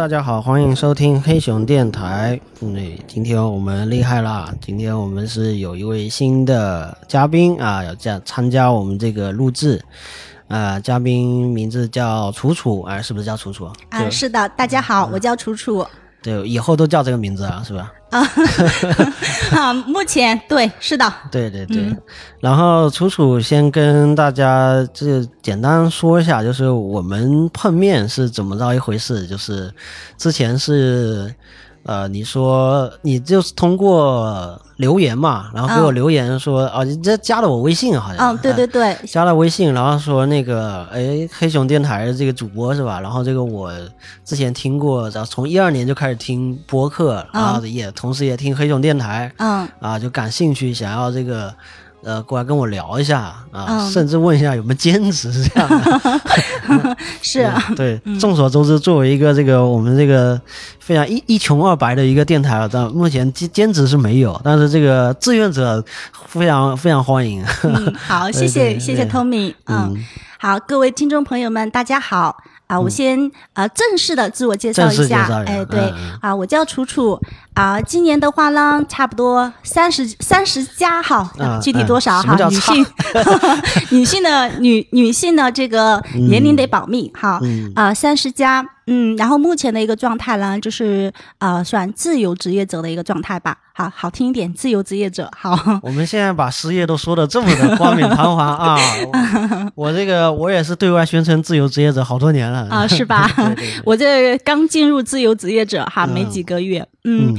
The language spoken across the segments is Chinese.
大家好，欢迎收听黑熊电台。嗯，今天我们厉害啦！今天我们是有一位新的嘉宾啊，要加参加我们这个录制。啊，嘉宾名字叫楚楚，哎，是不是叫楚楚？啊，是的，大家好，我叫楚楚。对，以后都叫这个名字啊，是吧？啊，啊，目前对，是的，对对对。然后楚楚先跟大家这简单说一下，就是我们碰面是怎么着一回事？就是之前是。呃，你说你就是通过留言嘛，然后给我留言说，哦，你这加了我微信好像。嗯，对对对，加了微信，然后说那个，哎，黑熊电台的这个主播是吧？然后这个我之前听过，然后从一二年就开始听播客，然后也同时也听黑熊电台，嗯，啊，就感兴趣，想要这个。呃，过来跟我聊一下啊，甚至问一下有没有兼职是这样的。是啊，对，众所周知，作为一个这个我们这个非常一一穷二白的一个电台，但目前兼兼职是没有，但是这个志愿者非常非常欢迎。好，谢谢谢谢 Tommy，嗯，好，各位听众朋友们，大家好。啊，我先呃正式的自我介绍一下，哎，对，啊，我叫楚楚，啊，今年的话呢，差不多三十三十加哈，具体多少哈？女性，女性的女女性的这个年龄得保密哈，啊，三十加。嗯，然后目前的一个状态呢，就是呃，算自由职业者的一个状态吧。好好听一点，自由职业者。好，我们现在把失业都说的这么的冠冕堂皇啊！我这个我也是对外宣称自由职业者好多年了啊，是吧？我这刚进入自由职业者哈，没几个月。嗯，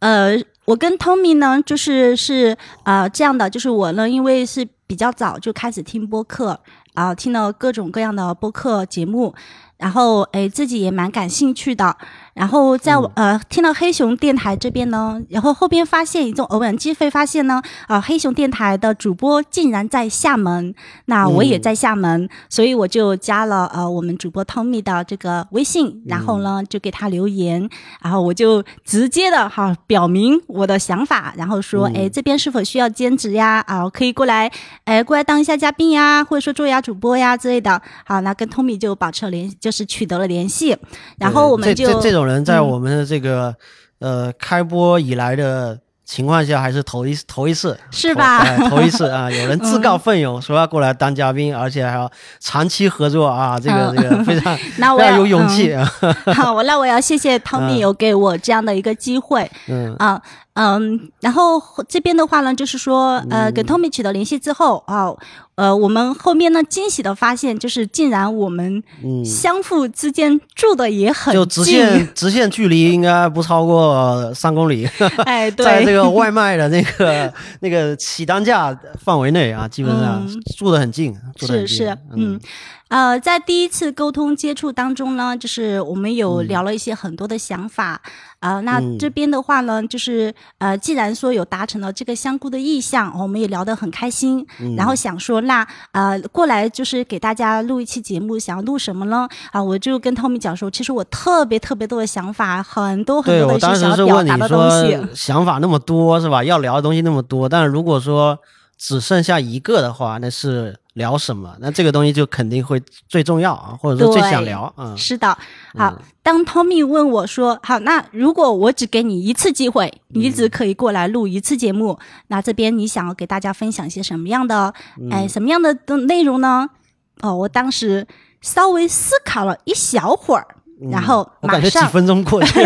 呃，我跟 Tommy 呢，就是是啊这样的，就是我呢，因为是比较早就开始听播客啊，听了各种各样的播客节目。然后，哎，自己也蛮感兴趣的。然后在呃听到黑熊电台这边呢，然后后边发现一种偶然机会，发现呢，啊，黑熊电台的主播竟然在厦门，那我也在厦门，所以我就加了呃我们主播 Tommy 的这个微信，然后呢就给他留言，然后我就直接的哈表明我的想法，然后说，哎，这边是否需要兼职呀？啊，可以过来，哎，过来当一下嘉宾呀，或者说做一下主播呀之类的。好，那跟 Tommy 就保持了联，就是取得了联系，然后我们就这种。人在我们的这个呃开播以来的情况下，还是头一头一次，是吧？头一次啊！有人自告奋勇说要过来当嘉宾，而且还要长期合作啊！这个这个非常 非常有勇气。好，我那我要谢谢 Tommy 有给我这样的一个机会。嗯啊。嗯，然后这边的话呢，就是说，呃，跟 Tommy 取得联系之后啊，呃，我们后面呢惊喜的发现，就是竟然我们相互之间住的也很近，就直线 直线距离应该不超过三公里。哎，对，在这个外卖的那个 那个起单价范围内啊，基本上住的很近，是是，嗯。呃，在第一次沟通接触当中呢，就是我们有聊了一些很多的想法啊。那这边的话呢，就是呃，既然说有达成了这个相互的意向，我们也聊得很开心。然后想说，那呃，过来就是给大家录一期节目，想要录什么呢？啊，我就跟 Tommy 讲说，其实我特别特别多的想法，很多很多的想要表达的东西。想法那么多是吧？要聊的东西那么多，但是如果说只剩下一个的话，那是。聊什么？那这个东西就肯定会最重要啊，或者说最想聊啊。是的，好。当 Tommy 问我说：“好，那如果我只给你一次机会，你只可以过来录一次节目，那这边你想要给大家分享一些什么样的，哎，什么样的的内容呢？”哦，我当时稍微思考了一小会儿。然后马上几分钟过去，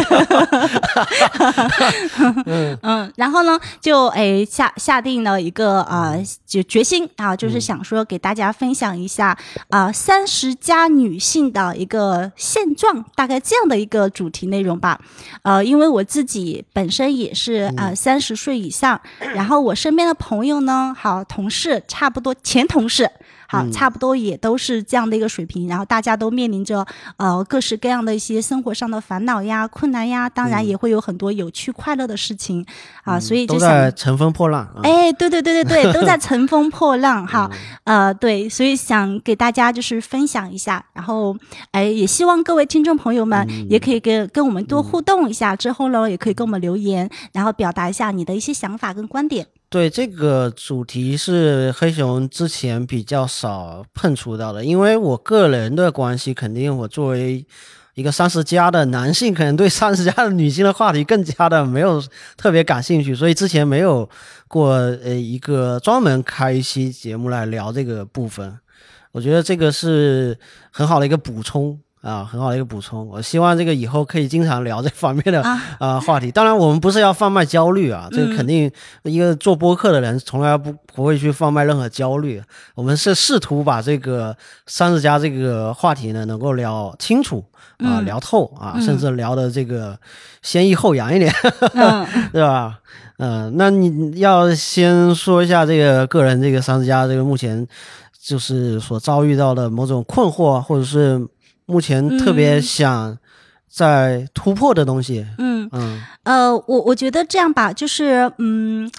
嗯然后呢，就诶下下定了一个啊，就决心啊，就是想说给大家分享一下啊，三十加女性的一个现状，大概这样的一个主题内容吧。呃，因为我自己本身也是啊三十岁以上，然后我身边的朋友呢，好同事，差不多前同事。好，差不多也都是这样的一个水平，然后大家都面临着呃各式各样的一些生活上的烦恼呀、困难呀，当然也会有很多有趣快乐的事情啊，所以就在乘风破浪。哎，对对对对对，都在 乘风破浪哈。呃，对，所以想给大家就是分享一下，然后哎，也希望各位听众朋友们也可以跟跟我们多互动一下，之后呢也可以跟我们留言，然后表达一下你的一些想法跟观点。对这个主题是黑熊之前比较少碰触到的，因为我个人的关系，肯定我作为。一个三十加的男性，可能对三十加的女性的话题更加的没有特别感兴趣，所以之前没有过呃一个专门开一期节目来聊这个部分。我觉得这个是很好的一个补充。啊，很好的一个补充。我希望这个以后可以经常聊这方面的啊话题。当然，我们不是要贩卖焦虑啊，这个肯定一个做播客的人从来不不会去贩卖任何焦虑。我们是试图把这个三十加这个话题呢能够聊清楚啊，聊透啊，甚至聊的这个先抑后扬一点，对吧？嗯，那你要先说一下这个个人这个三十加这个目前就是所遭遇到的某种困惑，或者是。目前特别想在突破的东西，嗯。嗯。呃，我我觉得这样吧，就是嗯，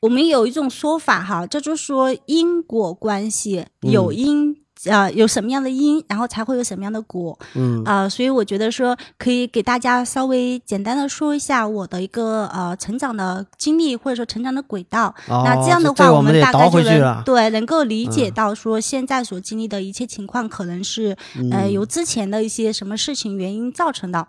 我们有一种说法哈，叫做说因果关系有因。呃，有什么样的因，然后才会有什么样的果，嗯。啊，所以我觉得说可以给大家稍微简单的说一下我的一个呃成长的经历或者说成长的轨道，那这样的话我们大概就能对能够理解到说现在所经历的一切情况可能是呃由之前的一些什么事情原因造成的，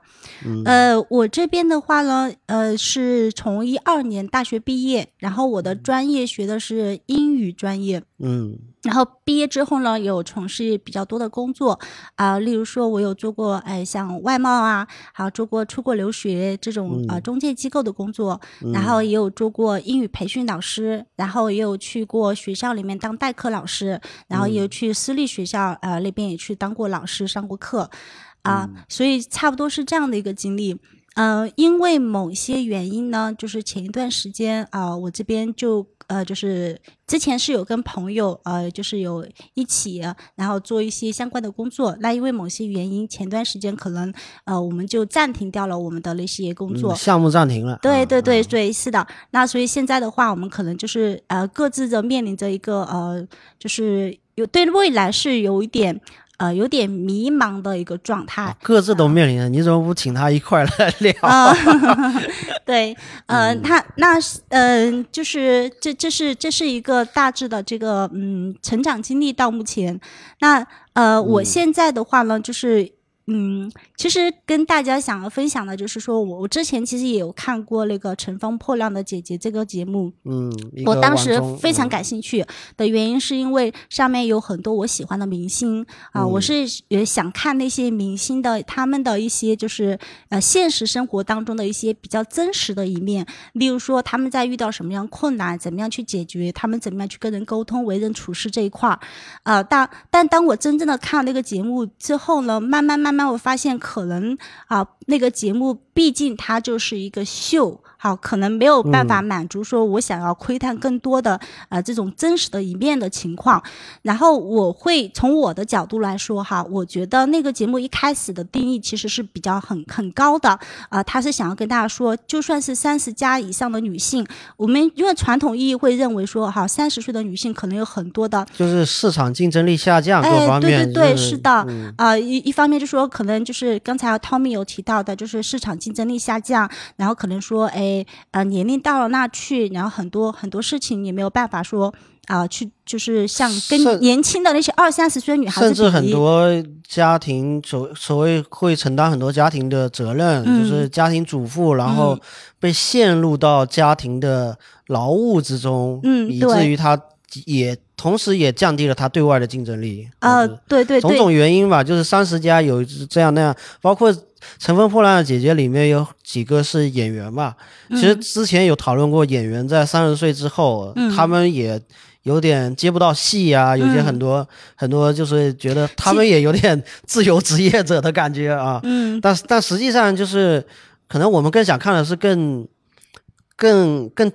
呃，我这边的话呢，呃，是从一二年大学毕业，然后我的专业学的是英语专业，嗯。然后毕业之后呢，有从事比较多的工作啊，例如说，我有做过哎像外贸啊，还有做过出国留学这种啊中介机构的工作，然后也有做过英语培训老师，然后也有去过学校里面当代课老师，然后也有去私立学校呃那边也去当过老师上过课啊，所以差不多是这样的一个经历。嗯，因为某些原因呢，就是前一段时间啊，我这边就。呃，就是之前是有跟朋友呃，就是有一起，然后做一些相关的工作。那因为某些原因，前段时间可能呃，我们就暂停掉了我们的那些工作项目暂停了。对对对对，是的。那所以现在的话，我们可能就是呃，各自的面临着一个呃，就是有对未来是有一点。呃，有点迷茫的一个状态，各自都面临着，你怎么不请他一块来聊？对，呃，他那嗯，就是这这是这是一个大致的这个嗯成长经历到目前，那呃，我现在的话呢，就是。嗯，其实跟大家想要分享的就是说，我我之前其实也有看过那个《乘风破浪的姐姐》这个节目，嗯，我当时非常感兴趣的原因是因为上面有很多我喜欢的明星啊，我是也想看那些明星的他们的一些就是呃现实生活当中的一些比较真实的一面，例如说他们在遇到什么样困难，怎么样去解决，他们怎么样去跟人沟通、为人处事这一块儿，啊，但但当我真正的看那个节目之后呢，慢慢慢。慢慢我发现，可能啊，那个节目毕竟它就是一个秀。好，可能没有办法满足说我想要窥探更多的呃这种真实的一面的情况。然后我会从我的角度来说哈，我觉得那个节目一开始的定义其实是比较很很高的啊，他是想要跟大家说，就算是三十加以上的女性，我们因为传统意义会认为说哈，三十岁的女性可能有很多的，就是市场竞争力下降，各方面。对对对，是的啊，一一方面就说可能就是刚才 Tommy 有提到的，就是市场竞争力下降，然后可能说哎。呃，年龄到了那去，然后很多很多事情也没有办法说啊，去就是像跟年轻的那些二三十岁女孩子甚至很多家庭所所谓会承担很多家庭的责任，就是家庭主妇，然后被陷入到家庭的劳务之中，嗯，以至于她也同时也降低了他对外的竞争力。呃，对对，种种原因吧，就是三十家有这样那样，包括。《乘风破浪的姐姐》里面有几个是演员嘛？其实之前有讨论过，演员在三十岁之后，他们也有点接不到戏啊。有些很多很多就是觉得他们也有点 自由职业者的感觉啊。嗯，但但实际上就是，可能我们更想看的是更更更。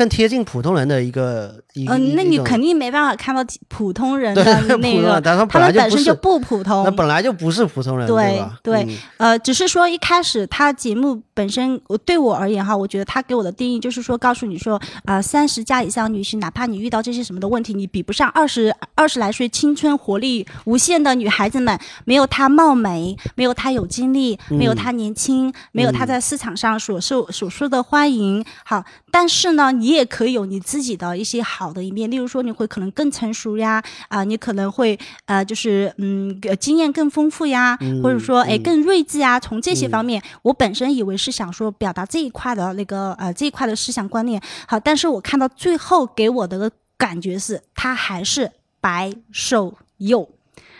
更贴近普通人的一个一嗯，那你肯定没办法看到普通人的 那个，他们本身就不普通，那本来就不是普通人，对对，呃，只是说一开始他节目。本身我对我而言哈，我觉得他给我的定义就是说，告诉你说，啊，三十加以上女性，哪怕你遇到这些什么的问题，你比不上二十二十来岁青春活力无限的女孩子们，没有她貌美，没有她有精力，没有她年轻，没有她在市场上所受所受的欢迎。好，但是呢，你也可以有你自己的一些好的一面，例如说，你会可能更成熟呀，啊，你可能会呃，就是嗯，经验更丰富呀，或者说哎，更睿智呀。从这些方面，我本身以为是想说表达这一块的那个呃这一块的思想观念。好，但是我看到最后给我的感觉是，他还是白瘦幼。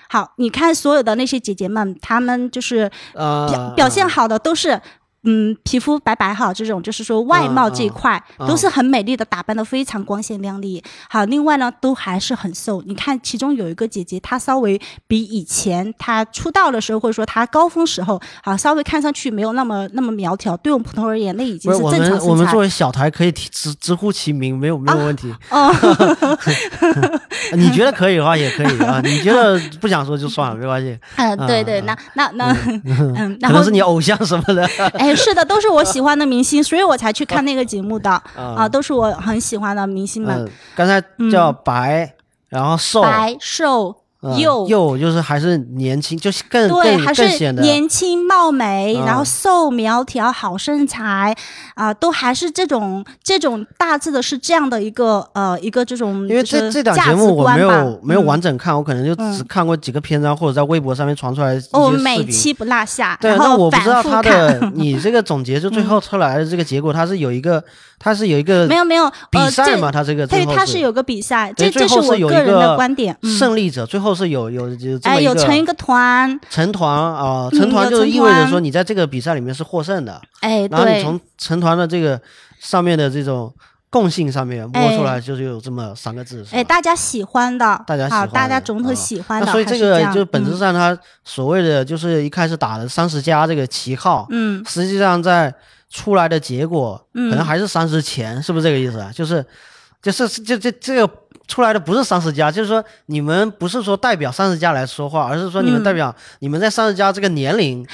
好，你看所有的那些姐姐们，她们就是表表现好的都是。嗯，皮肤白白哈，这种就是说外貌这一块都是很美丽的，打扮的非常光鲜亮丽。好，另外呢，都还是很瘦。你看，其中有一个姐姐，她稍微比以前她出道的时候，或者说她高峰时候，好，稍微看上去没有那么那么苗条。对我们普通而言，那已经是正常身材。我们作为小台可以直直呼其名，没有没有问题。哦，你觉得可以的话也可以啊，你觉得 不想说就算了，没关系。嗯，对对，那那那嗯，可能是你偶像什么的。哎。是的，都是我 喜欢的明星，所以我才去看那个节目的。啊，都是我很喜欢的明星们。刚才叫白，然后瘦，白瘦。幼幼就是还是年轻，就是更对，还是年轻貌美，然后瘦苗条好身材啊，都还是这种这种大致的是这样的一个呃一个这种。因为这这档节目我没有没有完整看，我可能就只看过几个篇章或者在微博上面传出来。哦，每期不落下。对，那我不知道他的你这个总结就最后出来的这个结果，它是有一个它是有一个没有没有比赛嘛？它这个对，它是有个比赛，这这是我个人的观点。胜利者最后。是有有有哎，有成一个团，成团啊，成团就意味着说你在这个比赛里面是获胜的，哎，然后你从成团的这个上面的这种共性上面摸出来，就是有这么三个字，哎，大家喜欢的，大家好，大家总体喜欢的，所以这个就本质上他所谓的就是一开始打的三十加这个旗号，嗯，实际上在出来的结果可能还是三十前，是不是这个意思啊？就是就是就这这个。出来的不是三十加，就是说你们不是说代表三十加来说话，而是说你们代表你们在三十加这个年龄，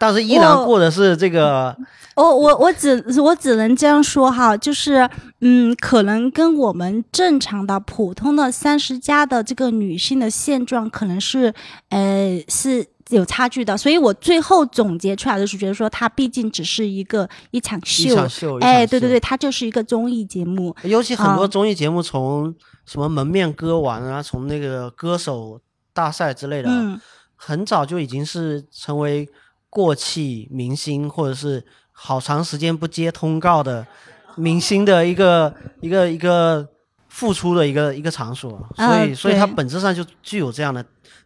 但是依然过的是这个。我我我只我只能这样说哈，就是嗯，可能跟我们正常的普通的三十加的这个女性的现状，可能是呃是有差距的。所以我最后总结出来的是觉得说，它毕竟只是一个一场秀，哎，对对对，它就是一个综艺节目。尤其很多综艺节目从。什么门面歌王啊，从那个歌手大赛之类的，很早就已经是成为过气明星，或者是好长时间不接通告的明星的一个一个一个付出的一个一个场所，所以所以它本质上就具有这样的。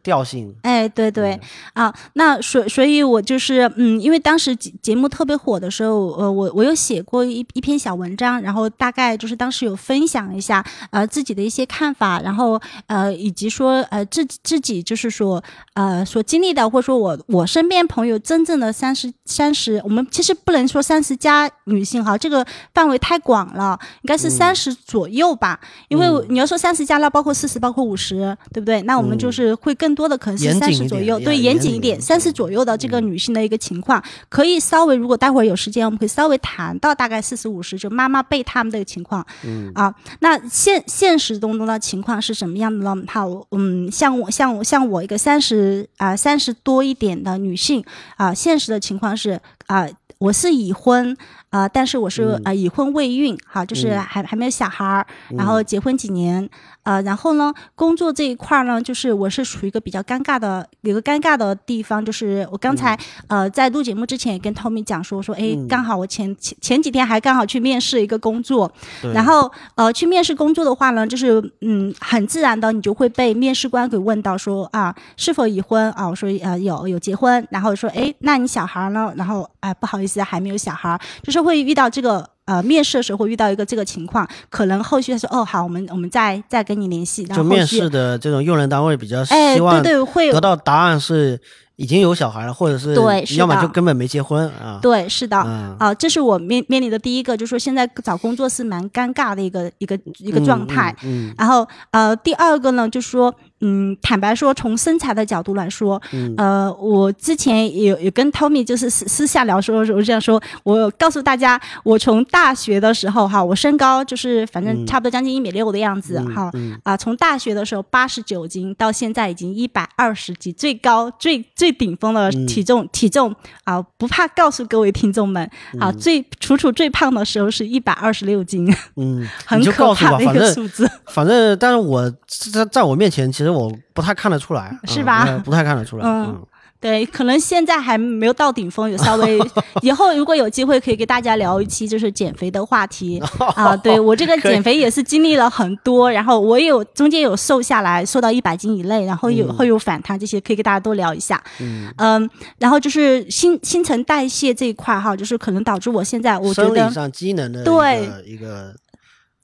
调性，哎，对对啊，那所所以，我就是嗯，因为当时节节目特别火的时候，呃，我我有写过一一篇小文章，然后大概就是当时有分享一下呃自己的一些看法，然后呃以及说呃自自己就是说呃所经历的，或者说我我身边朋友真正的三十三十，我们其实不能说三十加女性哈，这个范围太广了，应该是三十左右吧，因为你要说三十加，那包括四十，包括五十，对不对？那我们就是会更。更多的可能是三十左右，对，严谨一点，三十左右的这个女性的一个情况，可以稍微，如果待会儿有时间，我们可以稍微谈到大概四十五十，就妈妈辈他们的情况，嗯啊，那现现实当中的情况是什么样的呢？好，嗯，像我像我像我一个三十啊三十多一点的女性啊，现实的情况是啊，我是已婚。啊，但是我是啊已婚未孕，哈，就是还还没有小孩儿，然后结婚几年，呃，然后呢，工作这一块儿呢，就是我是处于一个比较尴尬的，有个尴尬的地方，就是我刚才呃在录节目之前也跟 Tommy 讲说，说哎，刚好我前前前几天还刚好去面试一个工作，然后呃去面试工作的话呢，就是嗯很自然的你就会被面试官给问到说啊是否已婚？啊，我说呃有有结婚，然后说哎那你小孩呢？然后哎不好意思还没有小孩，就是。就会遇到这个呃面试的时候会遇到一个这个情况，可能后续他说哦好，我们我们再再跟你联系。就面试的这种用人单位比较希望对对会得到答案是已经有小孩了，或者是对，要么就根本没结婚啊。对，是的啊，这是我面面临的第一个，就是说现在找工作是蛮尴尬的一个一个一个状态。嗯，然后呃第二个呢，就是说。嗯，坦白说，从身材的角度来说，呃，我之前有有跟 Tommy 就是私私下聊说，我这样说，我告诉大家，我从大学的时候哈，我身高就是反正差不多将近一米六的样子哈，啊，从大学的时候八十九斤到现在已经一百二十斤，最高最最顶峰的体重体重啊，不怕告诉各位听众们啊，最楚楚最胖的时候是一百二十六斤，嗯，很可怕的一个数字，反正但是我在在我面前其实。我不太看得出来，是吧？不太看得出来。嗯，对，可能现在还没有到顶峰，有稍微。以后如果有机会，可以给大家聊一期就是减肥的话题 啊。对我这个减肥也是经历了很多，然后我有中间有瘦下来，瘦到一百斤以内，然后有会有反弹，这些可以给大家多聊一下。嗯嗯，然后就是新新陈代谢这一块哈，就是可能导致我现在我觉得生理上机能的对一个。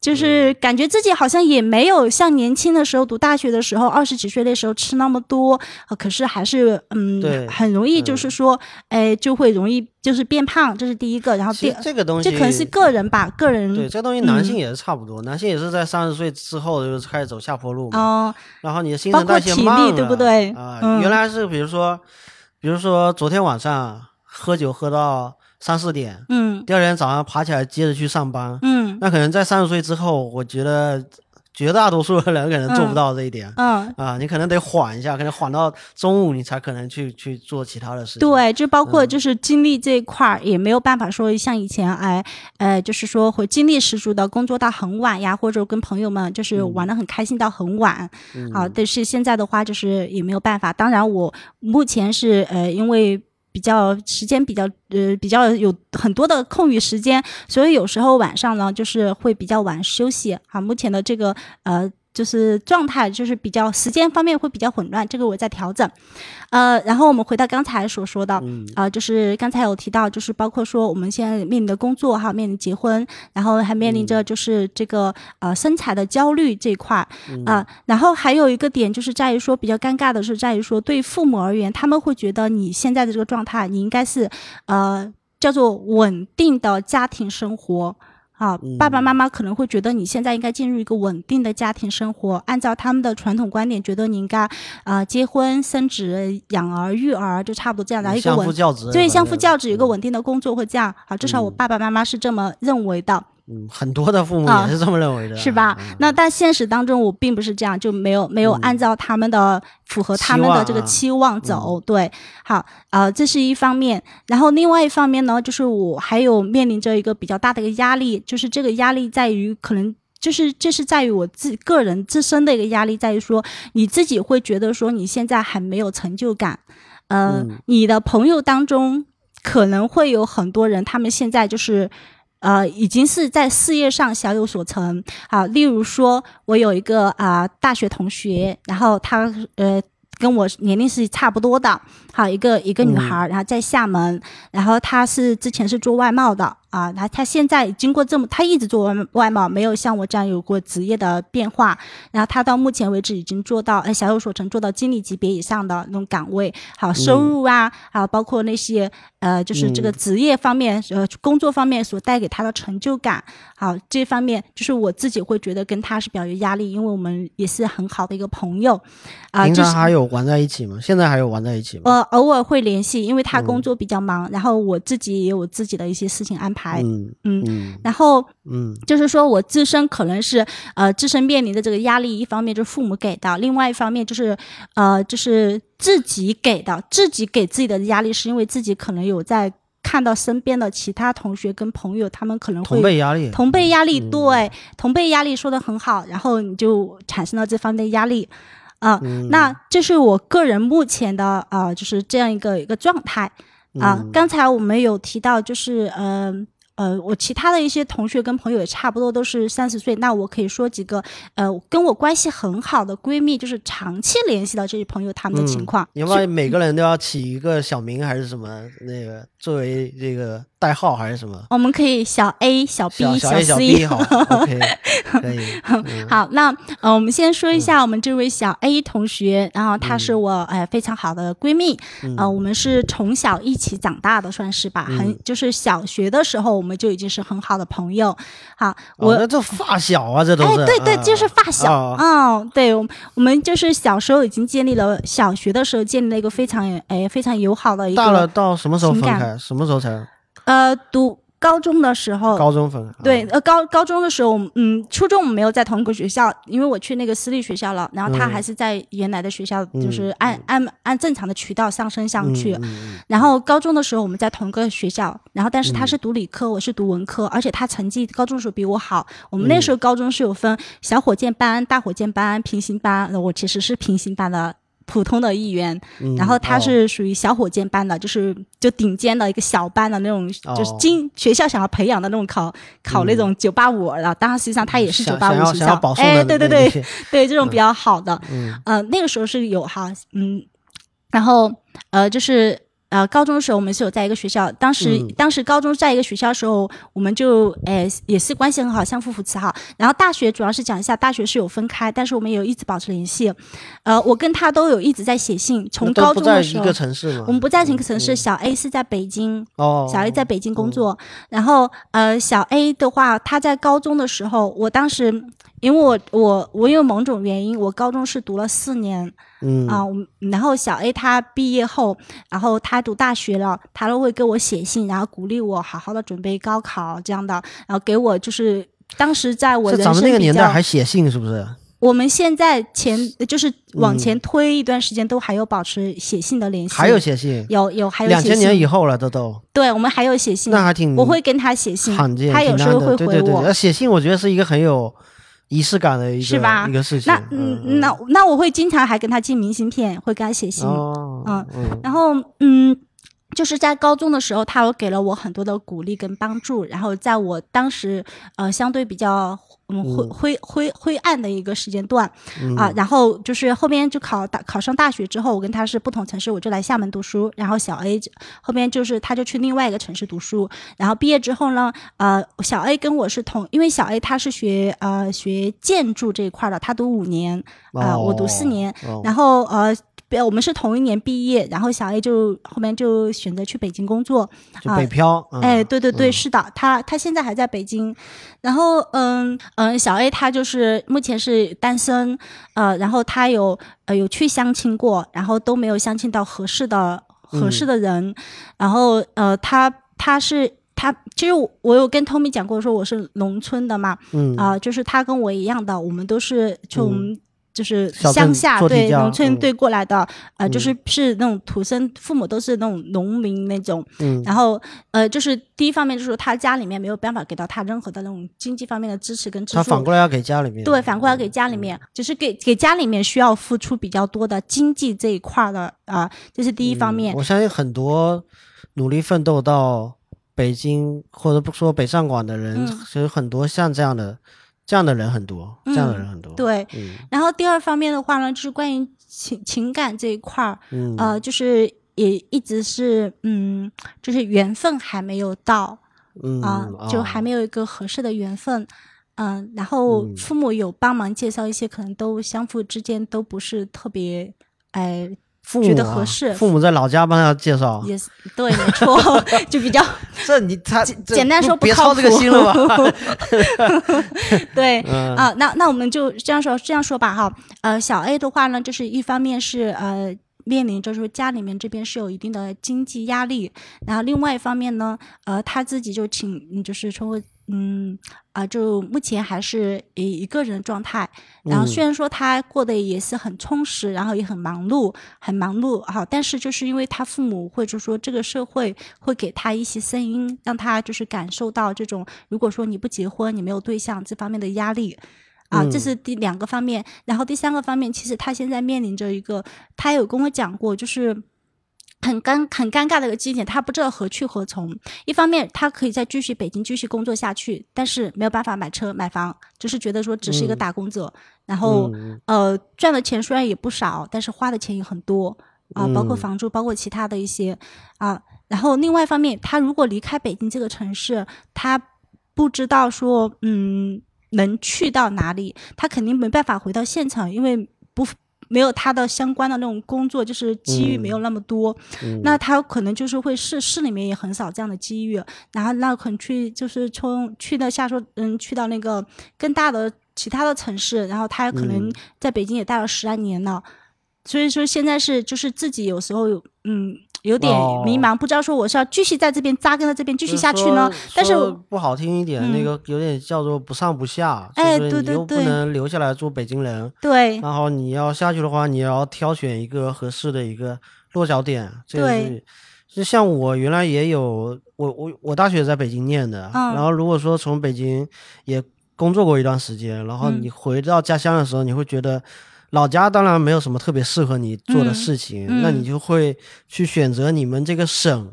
就是感觉自己好像也没有像年轻的时候读大学的时候二十几岁那时候吃那么多，可是还是嗯，很容易就是说，哎，就会容易就是变胖，这是第一个。然后第这个东西，这可能是个人吧，个人对这个东西，男性也是差不多，男性也是在三十岁之后就是开始走下坡路嘛。哦。然后你的新陈代谢慢了，对不对？啊，原来是比如说，比如说昨天晚上喝酒喝到。三四点，嗯，第二天早上爬起来接着去上班，嗯，那可能在三十岁之后，我觉得绝大多数的人可能做不到这一点，嗯。啊，你可能得缓一下，可能缓到中午你才可能去去做其他的事情。对，就包括就是精力这一块儿也没有办法说像以前哎，呃，就是说会精力十足的工作到很晚呀，或者跟朋友们就是玩的很开心到很晚，啊，但是现在的话就是也没有办法。当然，我目前是呃因为。比较时间比较呃比较有很多的空余时间，所以有时候晚上呢就是会比较晚休息。啊，目前的这个呃。就是状态，就是比较时间方面会比较混乱，这个我在调整。呃，然后我们回到刚才所说的，啊，就是刚才有提到，就是包括说我们现在面临的工作哈，面临结婚，然后还面临着就是这个呃身材的焦虑这一块啊。然后还有一个点就是在于说比较尴尬的是在于说对父母而言，他们会觉得你现在的这个状态，你应该是呃叫做稳定的家庭生活。好，爸爸妈妈可能会觉得你现在应该进入一个稳定的家庭生活，按照他们的传统观点，觉得你应该啊结婚生子、养儿育儿，就差不多这样的一个稳，对，相夫教子，有一个稳定的工作会这样。好，至少我爸爸妈妈是这么认为的。嗯，很多的父母也是这么认为的，是吧？那但现实当中，我并不是这样，就没有没有按照他们的符合他们的这个期望走。对，好，呃，这是一方面。然后另外一方面呢，就是我还有面临着一个比较大的一个压力，就是这个压力在于，可能就是这是在于我自个人自身的一个压力，在于说你自己会觉得说你现在还没有成就感，呃，你的朋友当中可能会有很多人，他们现在就是。呃，已经是在事业上小有所成。好，例如说，我有一个啊大学同学，然后他呃跟我年龄是差不多的。好，一个一个女孩，然后在厦门，然后她是之前是做外贸的。啊，他他现在经过这么，他一直做外外贸，没有像我这样有过职业的变化。然后他到目前为止已经做到，呃，小有所成，做到经理级别以上的那种岗位。好，收入啊，啊，包括那些呃，就是这个职业方面，呃，工作方面所带给他的成就感。好，这方面就是我自己会觉得跟他是比较有压力，因为我们也是很好的一个朋友。啊，平常还有玩在一起吗？现在还有玩在一起吗？呃，偶尔会联系，因为他工作比较忙，然后我自己也有自己的一些事情安排。嗯嗯，然后嗯，就是说我自身可能是呃自身面临的这个压力，一方面就是父母给的，另外一方面就是呃就是自己给的，自己给自己的压力是因为自己可能有在看到身边的其他同学跟朋友，他们可能会同辈压力，同辈压力对同辈压力说的很好，然后你就产生了这方面的压力啊，那这是我个人目前的啊就是这样一个一个状态啊，刚才我们有提到就是嗯。呃，我其他的一些同学跟朋友也差不多都是三十岁，那我可以说几个，呃，跟我关系很好的闺蜜，就是长期联系的这些朋友他们的情况。你们每个人都要起一个小名还是什么？那个作为这个。代号还是什么？我们可以小 A、小 B、小 C。好，OK，可以。好，那呃，我们先说一下我们这位小 A 同学，然后她是我哎非常好的闺蜜，呃，我们是从小一起长大的，算是吧。很就是小学的时候我，们就已经是很好的朋友。好，我那这发小啊，这都是。哎，对对，就是发小。嗯，对，我我们就是小时候已经建立了，小学的时候建立了一个非常哎非常友好的一个。大了到什么时候分开？什么时候才？呃，读。高中的时候，高中分对，呃，高高中的时候，嗯，初中我们没有在同一个学校，因为我去那个私立学校了，然后他还是在原来的学校，就是按按按正常的渠道上升上去。然后高中的时候我们在同一个学校，然后但是他是读理科，我是读文科，而且他成绩高中时候比我好。我们那时候高中是有分小火箭班、大火箭班、平行班，我其实是平行班的。普通的一员，然后他是属于小火箭班的，就是就顶尖的一个小班的那种，就是经学校想要培养的那种考考那种九八五的，当然实际上他也是九八五学校，哎，对对对对，这种比较好的，嗯，那个时候是有哈，嗯，然后呃就是。呃，高中的时候我们是有在一个学校，当时当时高中在一个学校的时候，我们就诶也是关系很好，相互扶持哈。然后大学主要是讲一下，大学是有分开，但是我们有一直保持联系。呃，我跟他都有一直在写信，从高中的时候。一个城市我们不在一个城市，小 A 是在北京，哦，小 A 在北京工作。然后呃，小 A 的话，他在高中的时候，我当时。因为我我我有某种原因，我高中是读了四年，嗯啊，然后小 A 他毕业后，然后他读大学了，他都会给我写信，然后鼓励我好好的准备高考这样的，然后给我就是当时在我人生那个年代还写信是不是？我们现在前就是往前推一段时间，都还有保持写信的联系，还有写信，有有还有两千年以后了，都都对，我们还有写信，那还挺，我会跟他写信，他有时候会回我，写信我觉得是一个很有。仪式感的一个是吧？一个事情。那嗯，那那我会经常还跟他寄明信片，会给他写信。哦，嗯，然后嗯。就是在高中的时候，他有给了我很多的鼓励跟帮助。然后在我当时，呃，相对比较嗯灰灰灰灰暗的一个时间段啊，然后就是后边就考大考上大学之后，我跟他是不同城市，我就来厦门读书。然后小 A 后边就是他就去另外一个城市读书。然后毕业之后呢，呃，小 A 跟我是同，因为小 A 他是学呃学建筑这一块的，他读五年啊，我读四年。然后呃。我们是同一年毕业，然后小 A 就后面就选择去北京工作，就北漂。哎，对对对，是的，他他现在还在北京。然后，嗯嗯，小 A 他就是目前是单身，呃，然后他有呃有去相亲过，然后都没有相亲到合适的合适的人。然后，呃，他他是他，其实我有跟 Tommy 讲过，说我是农村的嘛，嗯啊，就是他跟我一样的，我们都是从。就是乡下对农村对过来的，呃，就是是那种土生父母都是那种农民那种，嗯，然后呃，就是第一方面就是他家里面没有办法给到他任何的那种经济方面的支持跟支他反过来要给家里面，对，反过来给家里面，就是给给家里面需要付出比较多的经济这一块的啊，这是第一方面。我相信很多努力奋斗到北京或者不说北上广的人，其实很多像这样的。这样的人很多，这样的人很多。对，然后第二方面的话呢，就是关于情情感这一块儿，呃，就是也一直是，嗯，就是缘分还没有到，啊，就还没有一个合适的缘分，嗯，然后父母有帮忙介绍一些，可能都相互之间都不是特别，哎。觉得合适，父母在老家帮他介绍，也是对，没错，就比较 这你他简单说别操这个心了吧？对啊，那那我们就这样说，这样说吧哈。呃，小 A 的话呢，就是一方面是呃面临着说家里面这边是有一定的经济压力，然后另外一方面呢，呃他自己就请就是说。嗯啊，就目前还是一一个人状态。然后虽然说他过得也是很充实，然后也很忙碌，很忙碌哈。但是就是因为他父母或者说这个社会会给他一些声音，让他就是感受到这种如果说你不结婚，你没有对象这方面的压力啊。这是第两个方面。然后第三个方面，其实他现在面临着一个，他有跟我讲过，就是。很尴很尴尬的一个基点，他不知道何去何从。一方面，他可以再继续北京继续工作下去，但是没有办法买车买房，就是觉得说只是一个打工者。然后，呃，赚的钱虽然也不少，但是花的钱也很多啊，包括房租，包括其他的一些啊。然后，另外一方面，他如果离开北京这个城市，他不知道说嗯能去到哪里，他肯定没办法回到现场，因为不。没有他的相关的那种工作，就是机遇没有那么多，那他可能就是会市市里面也很少这样的机遇，然后那可能去就是从去到下说嗯去到那个更大的其他的城市，然后他可能在北京也待了十来年了，所以说现在是就是自己有时候嗯。有点迷茫，不知道说我是要继续在这边扎根在这边继续下去呢，但是不好听一点，那个有点叫做不上不下，哎，对对对，不能留下来做北京人，对，然后你要下去的话，你要挑选一个合适的一个落脚点，对，就像我原来也有，我我我大学在北京念的，然后如果说从北京也工作过一段时间，然后你回到家乡的时候，你会觉得。老家当然没有什么特别适合你做的事情，那你就会去选择你们这个省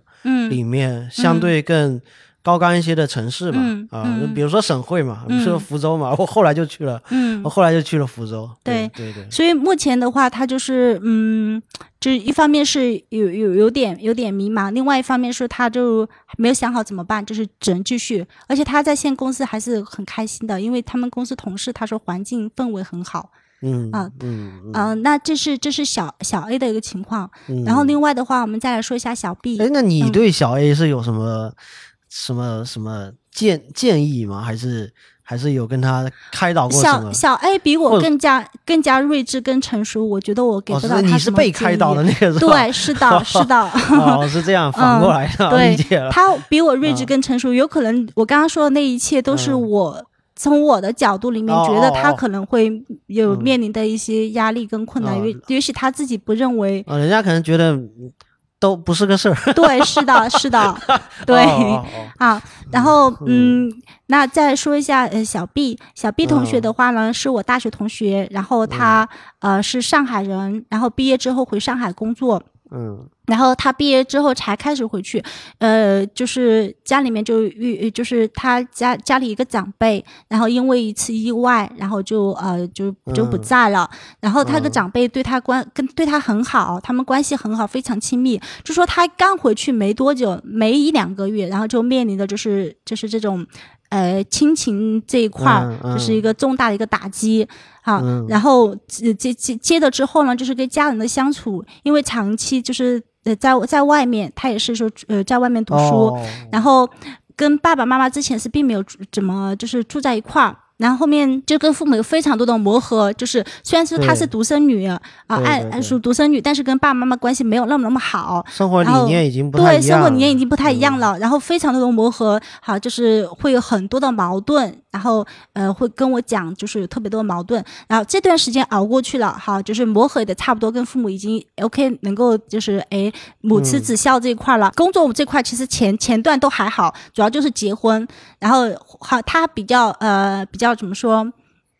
里面相对更高干一些的城市嘛，啊，比如说省会嘛，比如说福州嘛，我后来就去了，我后来就去了福州。对对对。所以目前的话，他就是嗯，就一方面是有有有点有点迷茫，另外一方面是他就没有想好怎么办，就是只能继续。而且他在现公司还是很开心的，因为他们公司同事他说环境氛围很好。嗯啊嗯嗯，那这是这是小小 A 的一个情况，然后另外的话，我们再来说一下小 B。哎，那你对小 A 是有什么什么什么建建议吗？还是还是有跟他开导过小小 A 比我更加更加睿智、更成熟，我觉得我给不到他你是被开导的那个，对，是的，是的。哦，是这样，反过来的，理解了。他比我睿智、更成熟，有可能我刚刚说的那一切都是我。从我的角度里面，觉得他可能会有面临的一些压力跟困难，也也许他自己不认为。人家可能觉得都不是个事儿。对，是的，是的，对啊。然后，嗯，那再说一下，呃，小 B，小 B 同学的话呢，是我大学同学，然后他呃是上海人，然后毕业之后回上海工作。嗯。然后他毕业之后才开始回去，呃，就是家里面就遇，就是他家家里一个长辈，然后因为一次意外，然后就呃就就不在了。然后他的长辈对他关跟对他很好，他们关系很好，非常亲密。就说他刚回去没多久，没一两个月，然后就面临的就是就是这种。呃，亲情这一块儿就是一个重大的一个打击，好，然后接接接着之后呢，就是跟家人的相处，因为长期就是呃在在外面，他也是说呃在外面读书，然后跟爸爸妈妈之前是并没有怎么就是住在一块儿。然后后面就跟父母有非常多的磨合，就是虽然说她是独生女啊，按按说独生女，但是跟爸爸妈妈关系没有那么那么好，生活理念已经不对，生活理念已经不太一样了。然后非常多的磨合，好，就是会有很多的矛盾，然后呃会跟我讲，就是有特别多的矛盾。然后这段时间熬过去了，好，就是磨合的差不多，跟父母已经 OK，能够就是哎母慈子孝这一块了。工作这块其实前前段都还好，主要就是结婚，然后好他比较呃比较。怎么说？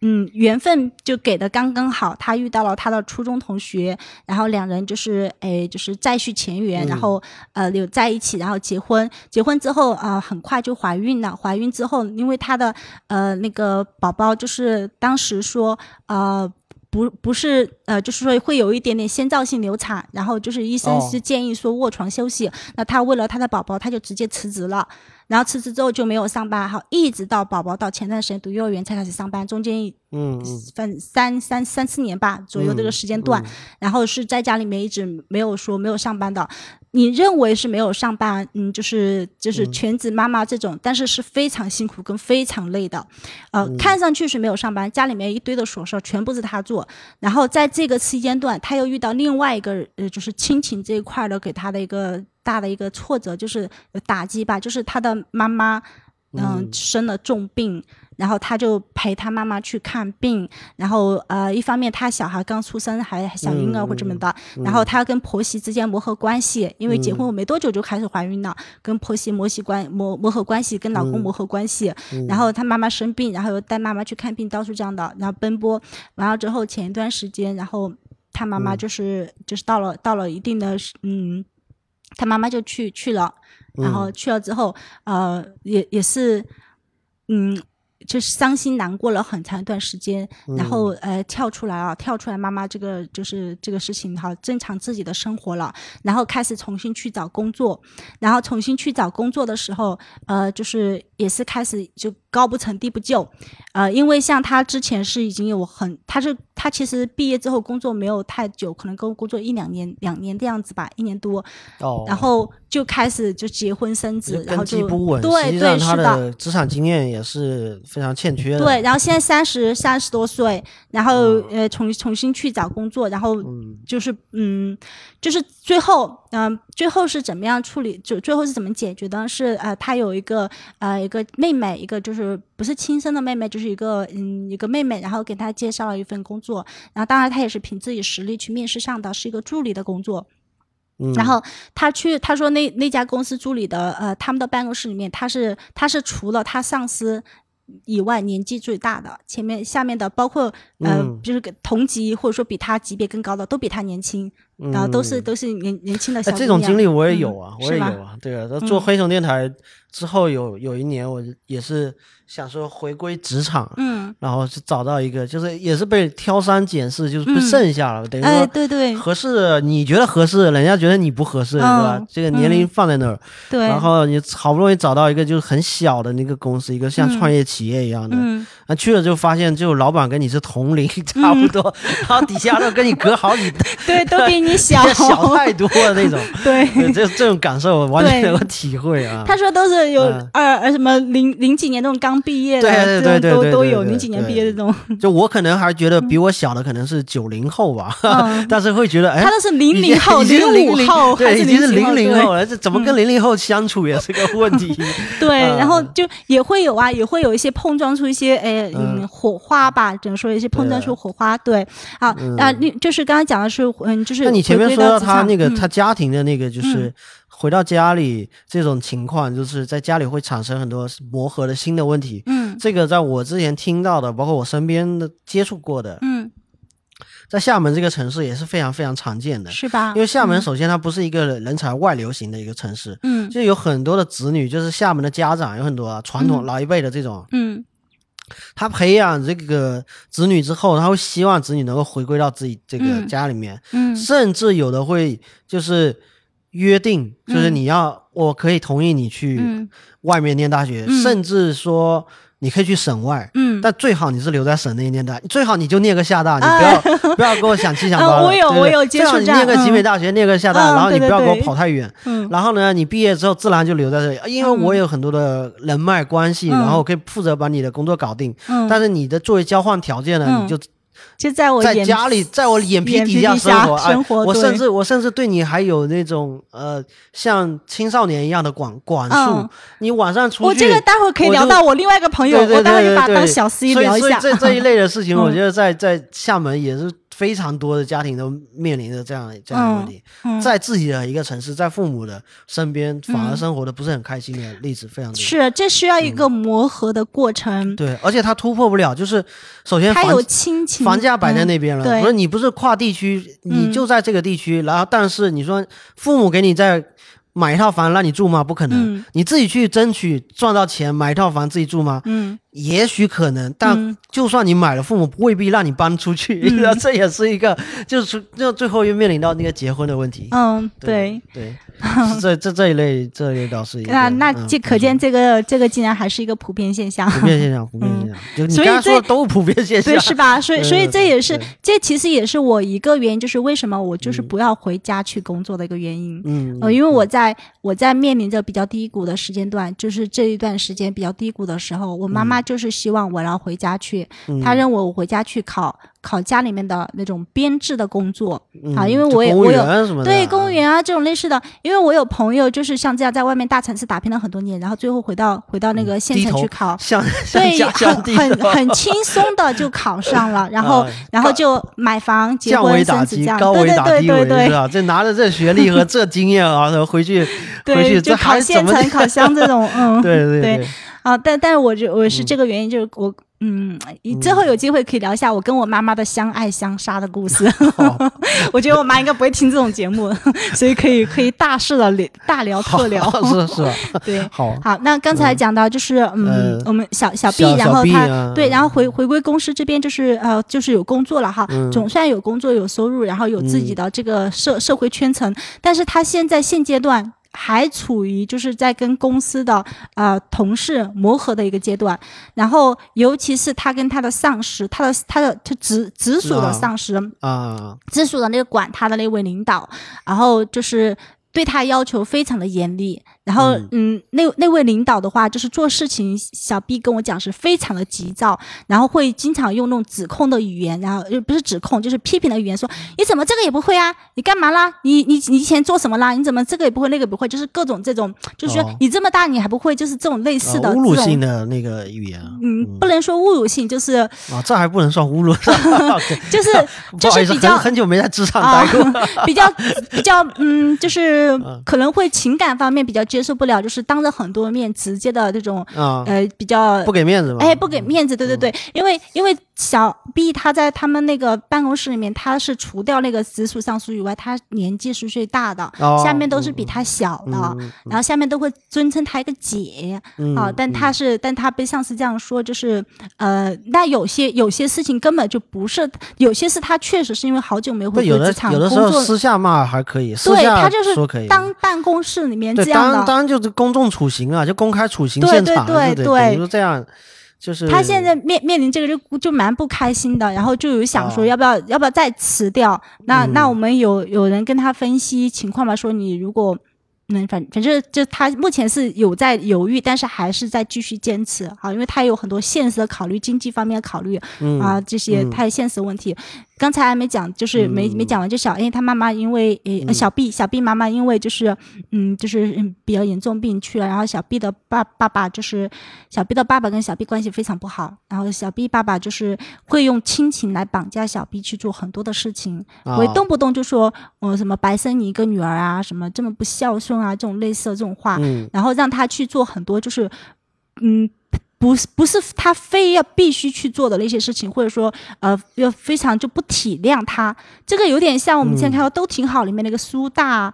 嗯，缘分就给的刚刚好。他遇到了他的初中同学，然后两人就是哎，就是再续前缘，然后呃，有在一起，然后结婚。结婚之后啊，很快就怀孕了。怀孕之后，因为他的呃那个宝宝，就是当时说呃不不是呃，就是说会有一点点先兆性流产，然后就是医生是建议说卧床休息。那他为了他的宝宝，他就直接辞职了。然后辞职之后就没有上班，好，一直到宝宝到前段时间读幼儿园才开始上班，中间嗯分三三三四年吧左右这个时间段，然后是在家里面一直没有说没有上班的。你认为是没有上班，嗯，就是就是全职妈妈这种，但是是非常辛苦跟非常累的，呃，看上去是没有上班，家里面一堆的琐事全部是他做，然后在这个期间段，他又遇到另外一个呃，就是亲情这一块的给他的一个。大的一个挫折就是打击吧，就是他的妈妈，嗯，生了重病，然后他就陪他妈妈去看病，然后呃，一方面他小孩刚出生，还小婴儿或这么的，然后他跟婆媳之间磨合关系，因为结婚后没多久就开始怀孕了，跟婆媳磨习关磨磨合关系，跟老公磨合关系，然后他妈妈生病，然后又带妈妈去看病，到处这样的，然后奔波。完了之后，前一段时间，然后他妈妈就是就是到了到了一定的嗯。他妈妈就去去了，然后去了之后，呃，也也是，嗯，就是伤心难过了很长一段时间，然后呃跳出来啊，跳出来，妈妈这个就是这个事情哈，正常自己的生活了，然后开始重新去找工作，然后重新去找工作的时候，呃，就是也是开始就高不成低不就，呃，因为像他之前是已经有很，他是。他其实毕业之后工作没有太久，可能工工作一两年、两年的样子吧，一年多。哦。然后就开始就结婚生子，然后就对对是的，职场经验也是非常欠缺的。对，然后现在三十三十多岁，然后呃重重新去找工作，然后就是嗯，就是最后嗯，最后是怎么样处理？就最后是怎么解决的？是呃，他有一个呃一个妹妹，一个就是不是亲生的妹妹，就是一个嗯一个妹妹，然后给她介绍了一份工作，然后当然她也是凭自己实力去面试上的，是一个助理的工作。然后他去，他说那那家公司助理的，呃，他们的办公室里面，他是他是除了他上司以外年纪最大的，前面下面的包括呃，就是同级或者说比他级别更高的都比他年轻，然后都是。都是年年轻的小这种经历我也有啊，我也有啊，对啊，做黑熊电台之后有有一年我也是。想说回归职场，嗯，然后就找到一个，就是也是被挑三拣四，就是不剩下了，等于说，对对，合适，你觉得合适，人家觉得你不合适，是吧？这个年龄放在那儿，对，然后你好不容易找到一个就是很小的那个公司，一个像创业企业一样的，嗯，那去了就发现，就老板跟你是同龄差不多，然后底下都跟你隔好几，对，都比你 小，小太多了那种，对，这这种感受完全能体会啊。他说都是有二二什么零零几年那种刚。毕业的，对对对都都有零几年毕业的这种。就我可能还觉得比我小的可能是九零后吧，但是会觉得哎，他都是零零后、零五后，对，已经是零零后了，这怎么跟零零后相处也是个问题。对，然后就也会有啊，也会有一些碰撞出一些哎嗯。火花吧，只能说一些碰撞出火花。对，好啊，那就是刚刚讲的是嗯，就是那你前面说到他那个他家庭的那个就是。回到家里这种情况，就是在家里会产生很多磨合的新的问题。嗯，这个在我之前听到的，包括我身边的接触过的，嗯，在厦门这个城市也是非常非常常见的，是吧？因为厦门首先它不是一个人才外流型的一个城市，嗯，就有很多的子女，就是厦门的家长有很多传统老一辈的这种，嗯，他培养这个子女之后，他会希望子女能够回归到自己这个家里面，嗯，甚至有的会就是。约定就是你要，我可以同意你去外面念大学，甚至说你可以去省外，嗯，但最好你是留在省内念大，最好你就念个厦大，你不要不要给我想七想八的。我有我有接触这样，你念个集美大学，念个厦大，然后你不要给我跑太远。嗯，然后呢，你毕业之后自然就留在这里，因为我有很多的人脉关系，然后我可以负责把你的工作搞定。嗯，但是你的作为交换条件呢，你就。就在我在家里，在我眼皮底下生活，我甚至我甚至对你还有那种呃，像青少年一样的管管束。你晚上出去，我这个待会儿可以聊到我另外一个朋友，我待会儿把他当小 C 聊一下。所以这这一类的事情，我觉得在在厦门也是。非常多的家庭都面临着这样这样的问题，在自己的一个城市，在父母的身边，反而生活的不是很开心的例子非常多。是，这需要一个磨合的过程。对，而且他突破不了，就是首先他有亲情，房价摆在那边了。不是你不是跨地区，你就在这个地区，然后但是你说父母给你在。买一套房让你住吗？不可能，你自己去争取赚到钱买一套房自己住吗？嗯，也许可能，但就算你买了，父母未必让你搬出去，这也是一个，就是就最后又面临到那个结婚的问题。嗯，对对。这这这一类，这类倒是那那这可见这个这个竟然还是一个普遍现象，普遍现象，普遍现象。就你刚才说都普遍现象，对是吧？所以所以这也是这其实也是我一个原因，就是为什么我就是不要回家去工作的一个原因。嗯，呃，因为我在我在面临着比较低谷的时间段，就是这一段时间比较低谷的时候，我妈妈就是希望我要回家去，她认为我回家去考。考家里面的那种编制的工作啊，因为我也我有对公务员啊这种类似的，因为我有朋友就是像这样在外面大城市打拼了很多年，然后最后回到回到那个县城去考，对，很很很轻松的就考上了，然后然后就买房结婚生子这样，对对对对对，这拿着这学历和这经验啊，回去 回去就考县城考乡这种，嗯，对对对，啊，但但是我就我是这个原因，就是我。嗯，之后有机会可以聊一下我跟我妈妈的相爱相杀的故事。我觉得我妈应该不会听这种节目，所以可以可以大事的聊大聊特聊。是是，对，好。好，那刚才讲到就是嗯，我们小小 B，然后他对，然后回回归公司这边就是呃，就是有工作了哈，总算有工作有收入，然后有自己的这个社社会圈层，但是他现在现阶段。还处于就是在跟公司的呃同事磨合的一个阶段，然后尤其是他跟他的上司，他的他的他直直属的上司啊，直属的那个管他的那位领导，然后就是对他要求非常的严厉。然后，嗯，那那位领导的话，就是做事情，小 B 跟我讲是非常的急躁，然后会经常用那种指控的语言，然后不是指控，就是批评的语言，说你怎么这个也不会啊？你干嘛啦？你你你以前做什么啦？你怎么这个也不会，那个不会？就是各种这种，就是说你这么大你还不会，就是这种类似的侮辱性的那个语言。嗯，不能说侮辱性，就是啊，这还不能算侮辱，就是 就是比较很久没在职场待过，比较比较嗯，就是可能会情感方面比较。接受不了，就是当着很多面直接的这种，呃，比较不给面子哎，不给面子，对对对，因为因为小 B 他在他们那个办公室里面，他是除掉那个直属上司以外，他年纪是最大的，下面都是比他小的，然后下面都会尊称他一个姐啊。但他是，但他被上司这样说，就是呃，那有些有些事情根本就不是，有些事他确实是因为好久没回职场工作，私下骂还可以，对他就是当办公室里面这样的。当然就是公众处刑啊，就公开处刑现场，对对对，比如这样，就是他现在面面临这个就就蛮不开心的，然后就有想说要不要要不要再辞掉？那那我们有有人跟他分析情况嘛，说你如果。嗯，反反正就他目前是有在犹豫，但是还是在继续坚持啊，因为他有很多现实的考虑，经济方面的考虑啊，这些太现实问题。刚才还没讲，就是没没讲完，就小 A 他妈妈因为呃小 B 小 B 妈妈因为就是嗯就是比较严重病去了，然后小 B 的爸爸爸就是小 B 的爸爸跟小 B 关系非常不好，然后小 B 爸爸就是会用亲情来绑架小 B 去做很多的事情，会动不动就说我什么白生你一个女儿啊，什么这么不孝顺啊，这种类似的这种话，然后让他去做很多就是嗯。不是不是他非要必须去做的那些事情，或者说呃要非常就不体谅他，这个有点像我们之前看到都挺好里面那个苏大，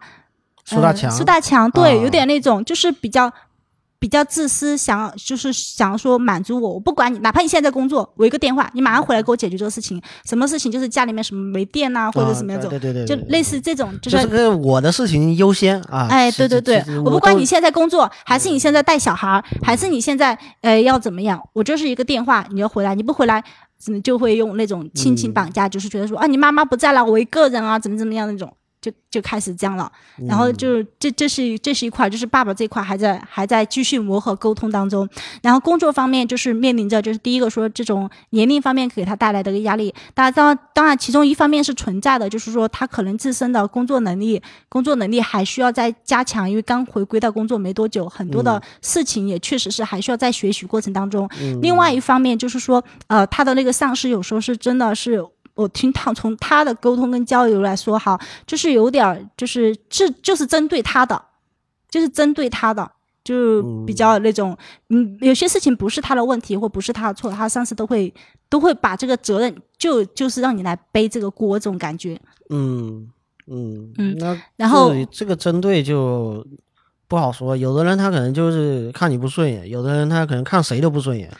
苏大强，苏大强对，有点那种就是比较。比较自私，想就是想说满足我，我不管你，哪怕你现在在工作，我一个电话，你马上回来给我解决这个事情。什么事情就是家里面什么没电呐，或者什么样种，对对对，就类似这种，就是我的事情优先啊。哎，对对对，我不管你现在工作，还是你现在带小孩，还是你现在呃要怎么样，我就是一个电话，你要回来，你不回来，就会用那种亲情绑架，就是觉得说啊，你妈妈不在了，我一个人啊，怎么怎么样那种。就就开始这样了，然后就这这是这是一块，就是爸爸这块还在还在继续磨合沟通当中。然后工作方面就是面临着就是第一个说这种年龄方面给他带来的一个压力，当然当当然其中一方面是存在的，就是说他可能自身的工作能力工作能力还需要再加强，因为刚回归到工作没多久，很多的事情也确实是还需要在学习过程当中。另外一方面就是说，呃，他的那个上司有时候是真的是。我听他从他的沟通跟交流来说，哈，就是有点儿，就是这就是针对他的，就是针对他的，就比较那种，嗯，有些事情不是他的问题或不是他的错，他上司都会都会把这个责任就就是让你来背这个锅，这种感觉。嗯嗯嗯，那然后这个针对就不好说，有的人他可能就是看你不顺眼，有的人他可能看谁都不顺眼。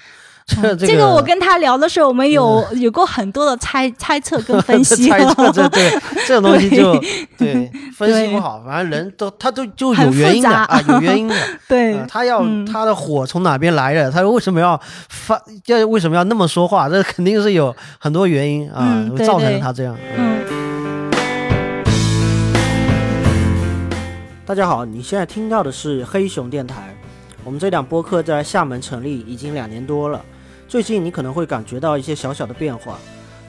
这个我跟他聊的时候，我们有 有过很多的猜 猜测跟分析。猜测这对这种东西就对分析不好，反正人都他都就有原因的啊，有原因的。对，他要他的火从哪边来的？他为什么要发？要为什么要那么说话？这肯定是有很多原因啊，造成他这样。嗯。大家好，你现在听到的是黑熊电台。我们这档播客在厦门成立已经两年多了。最近你可能会感觉到一些小小的变化，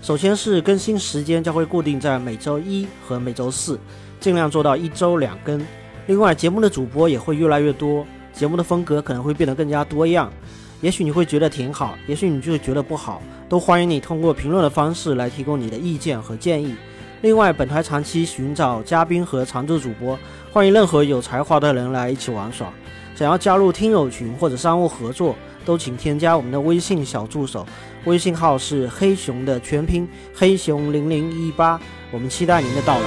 首先是更新时间将会固定在每周一和每周四，尽量做到一周两更。另外，节目的主播也会越来越多，节目的风格可能会变得更加多样。也许你会觉得挺好，也许你就会觉得不好，都欢迎你通过评论的方式来提供你的意见和建议。另外，本台长期寻找嘉宾和常驻主播，欢迎任何有才华的人来一起玩耍。想要加入听友群或者商务合作。都请添加我们的微信小助手，微信号是黑熊的全拼黑熊零零一八，我们期待您的到来。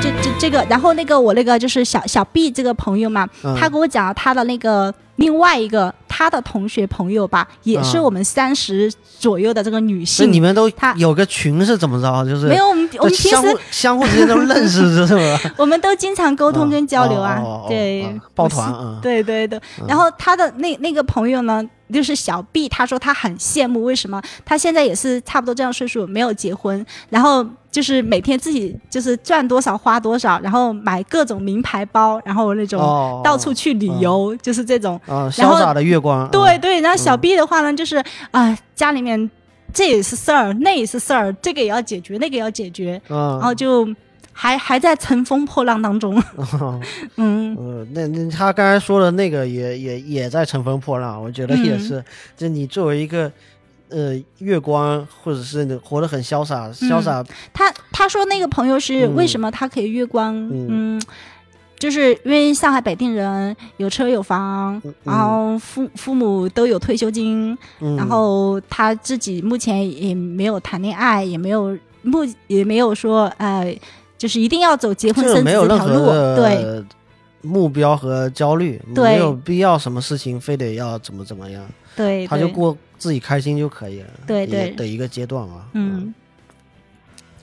这这这个，然后那个我那个就是小小 B 这个朋友嘛，他跟我讲了他的那个另外一个。他的同学朋友吧，也是我们三十左右的这个女性。你们都他有个群是怎么着？就是没有我们我们平时 相互之间都认识是吧？我们都经常沟通跟交流啊，对，抱团啊，对对对。然后他的那那个朋友呢？就是小 B，他说他很羡慕，为什么他现在也是差不多这样岁数，没有结婚，然后就是每天自己就是赚多少花多少，然后买各种名牌包，然后那种到处去旅游，就是这种潇洒的月光。对对，然后小 B 的话呢，就是啊，家里面这也是事儿，那也是事儿，这个也要解决，那个也要解决，然后就。还还在乘风破浪当中，嗯，呃，那那他刚才说的那个也也也在乘风破浪，我觉得也是，就你作为一个呃月光，或者是活得很潇洒，潇洒。他他说那个朋友是为什么他可以月光？嗯，就是因为上海北定人，有车有房，然后父父母都有退休金，然后他自己目前也没有谈恋爱，也没有目也没有说呃。就是一定要走结婚生子这条路，对，目标和焦虑，没有必要什么事情非得要怎么怎么样，对，他就过自己开心就可以了，对对的一个阶段啊。嗯，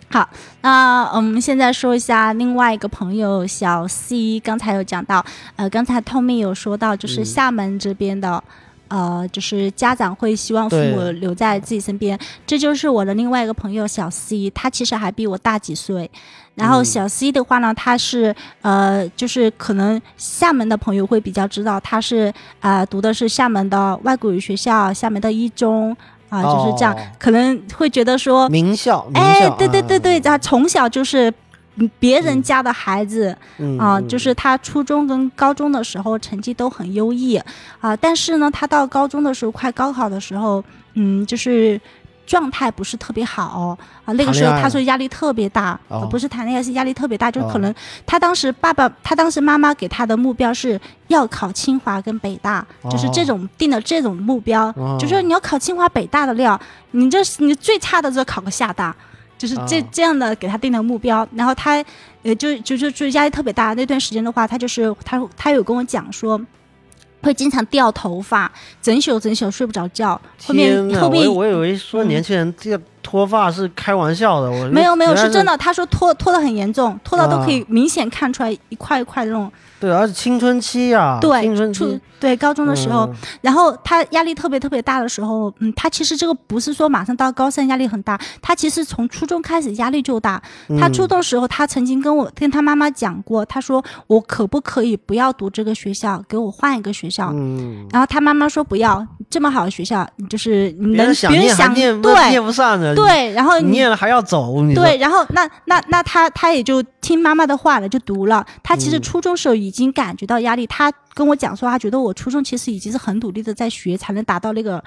好，那我们现在说一下另外一个朋友小 C，刚才有讲到，呃，刚才 Tommy 有说到，就是厦门这边的。呃，就是家长会希望父母留在自己身边，这就是我的另外一个朋友小 C，他其实还比我大几岁。然后小 C 的话呢，他是呃，就是可能厦门的朋友会比较知道，他是啊，读的是厦门的外国语学校，厦门的一中啊，就是这样，可能会觉得说名校，哎，对对对对，他从小就是。别人家的孩子啊，就是。他初中跟高中的时候成绩都很优异啊，但是呢，他到高中的时候，快高考的时候，嗯，就是状态不是特别好啊。那个时候他说压力特别大，不是谈恋爱，是压力特别大，就可能他当时爸爸，他当时妈妈给他的目标是要考清华跟北大，就是这种定的这种目标，就说你要考清华北大的料，你这你最差的就考个厦大。就是这这样的给他定的目标，然后他，呃，就就就就压力特别大。那段时间的话，他就是他他有跟我讲说，会经常掉头发，整宿整宿睡不着觉。后面后面我以为说年轻人这个脱发是开玩笑的，我没有没有是真的。他说脱脱的很严重，脱到都可以明显看出来一块一块的那种。对，而且青春期呀，对，青春期，对，高中的时候，然后他压力特别特别大的时候，嗯，他其实这个不是说马上到高三压力很大，他其实从初中开始压力就大。他初中时候，他曾经跟我跟他妈妈讲过，他说我可不可以不要读这个学校，给我换一个学校？嗯，然后他妈妈说不要，这么好的学校，就是能别人想念对念不上的，对，然后念了还要走，对，然后那那那他他也就听妈妈的话了，就读了。他其实初中时候已。已经感觉到压力，他跟我讲说，他觉得我初中其实已经是很努力的在学，才能达到那个。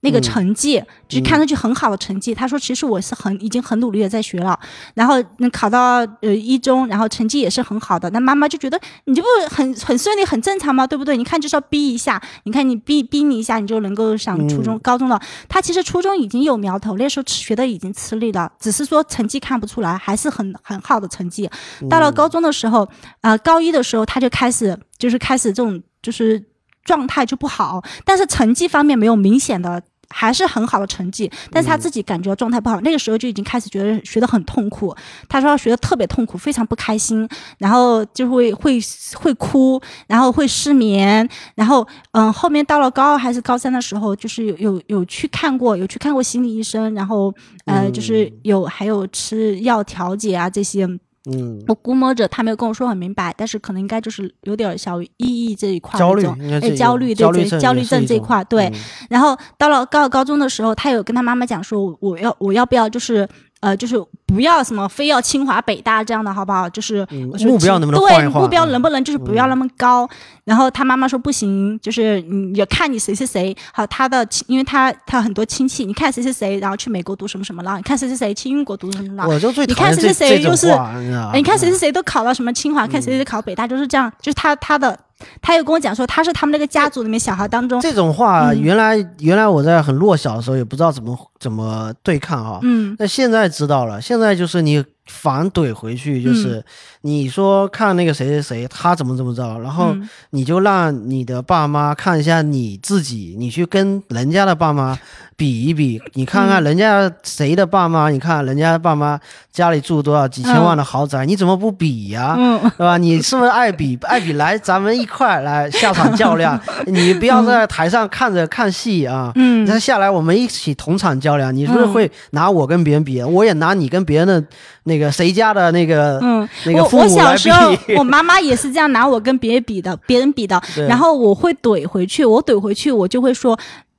那个成绩就是看上去很好的成绩，他说其实我是很已经很努力的在学了，然后能考到呃一中，然后成绩也是很好的。那妈妈就觉得你这不很很顺利很正常吗？对不对？你看就是要逼一下，你看你逼逼你一下，你就能够上初中高中了。他其实初中已经有苗头，那时候学的已经吃力了，只是说成绩看不出来，还是很很好的成绩。到了高中的时候，呃高一的时候他就开始就是开始这种就是。状态就不好，但是成绩方面没有明显的，还是很好的成绩。但是他自己感觉状态不好，那个时候就已经开始觉得学得很痛苦。他说学得特别痛苦，非常不开心，然后就会会会哭，然后会失眠，然后嗯，后面到了高二还是高三的时候，就是有有有去看过，有去看过心理医生，然后呃，就是有还有吃药调节啊这些。嗯，我估摸着他没有跟我说很明白，但是可能应该就是有点小抑郁这一块焦虑，哎，焦虑对对，焦虑症这一块对。然后到了高高中的时候，他有跟他妈妈讲说，我要我要不要就是。呃，就是不要什么非要清华北大这样的，好不好？就是目标能不能对目标能不能就是不要那么高？然后他妈妈说不行，就是你也看你谁谁谁好，他的因为他他很多亲戚，你看谁谁谁，然后去美国读什么什么了？你看谁谁谁去英国读什么了？我就最你看谁谁谁就是，你看谁谁谁都考到什么清华，看谁谁考北大，就是这样，就是他他的。他又跟我讲说，他是他们那个家族里面小孩当中这种话，原来原来我在很弱小的时候也不知道怎么怎么对抗啊。嗯，那现在知道了，现在就是你反怼回去，就是你说看那个谁谁谁他怎么怎么着，然后你就让你的爸妈看一下你自己，你去跟人家的爸妈比一比，你看看人家谁的爸妈，你看人家爸妈家里住多少几千万的豪宅，你怎么不比呀？是吧？你是不是爱比 爱比？来，咱们一块来下场较量，你不要在台上看着看戏啊，嗯，那下来我们一起同场较量，你是不是会拿我跟别人比？我也拿你跟别人的。那个谁家的那个，嗯，那个我我小时候，我妈妈也是这样拿我跟别人比的，别人比的，然后我会怼回去，我怼回去，我就会说。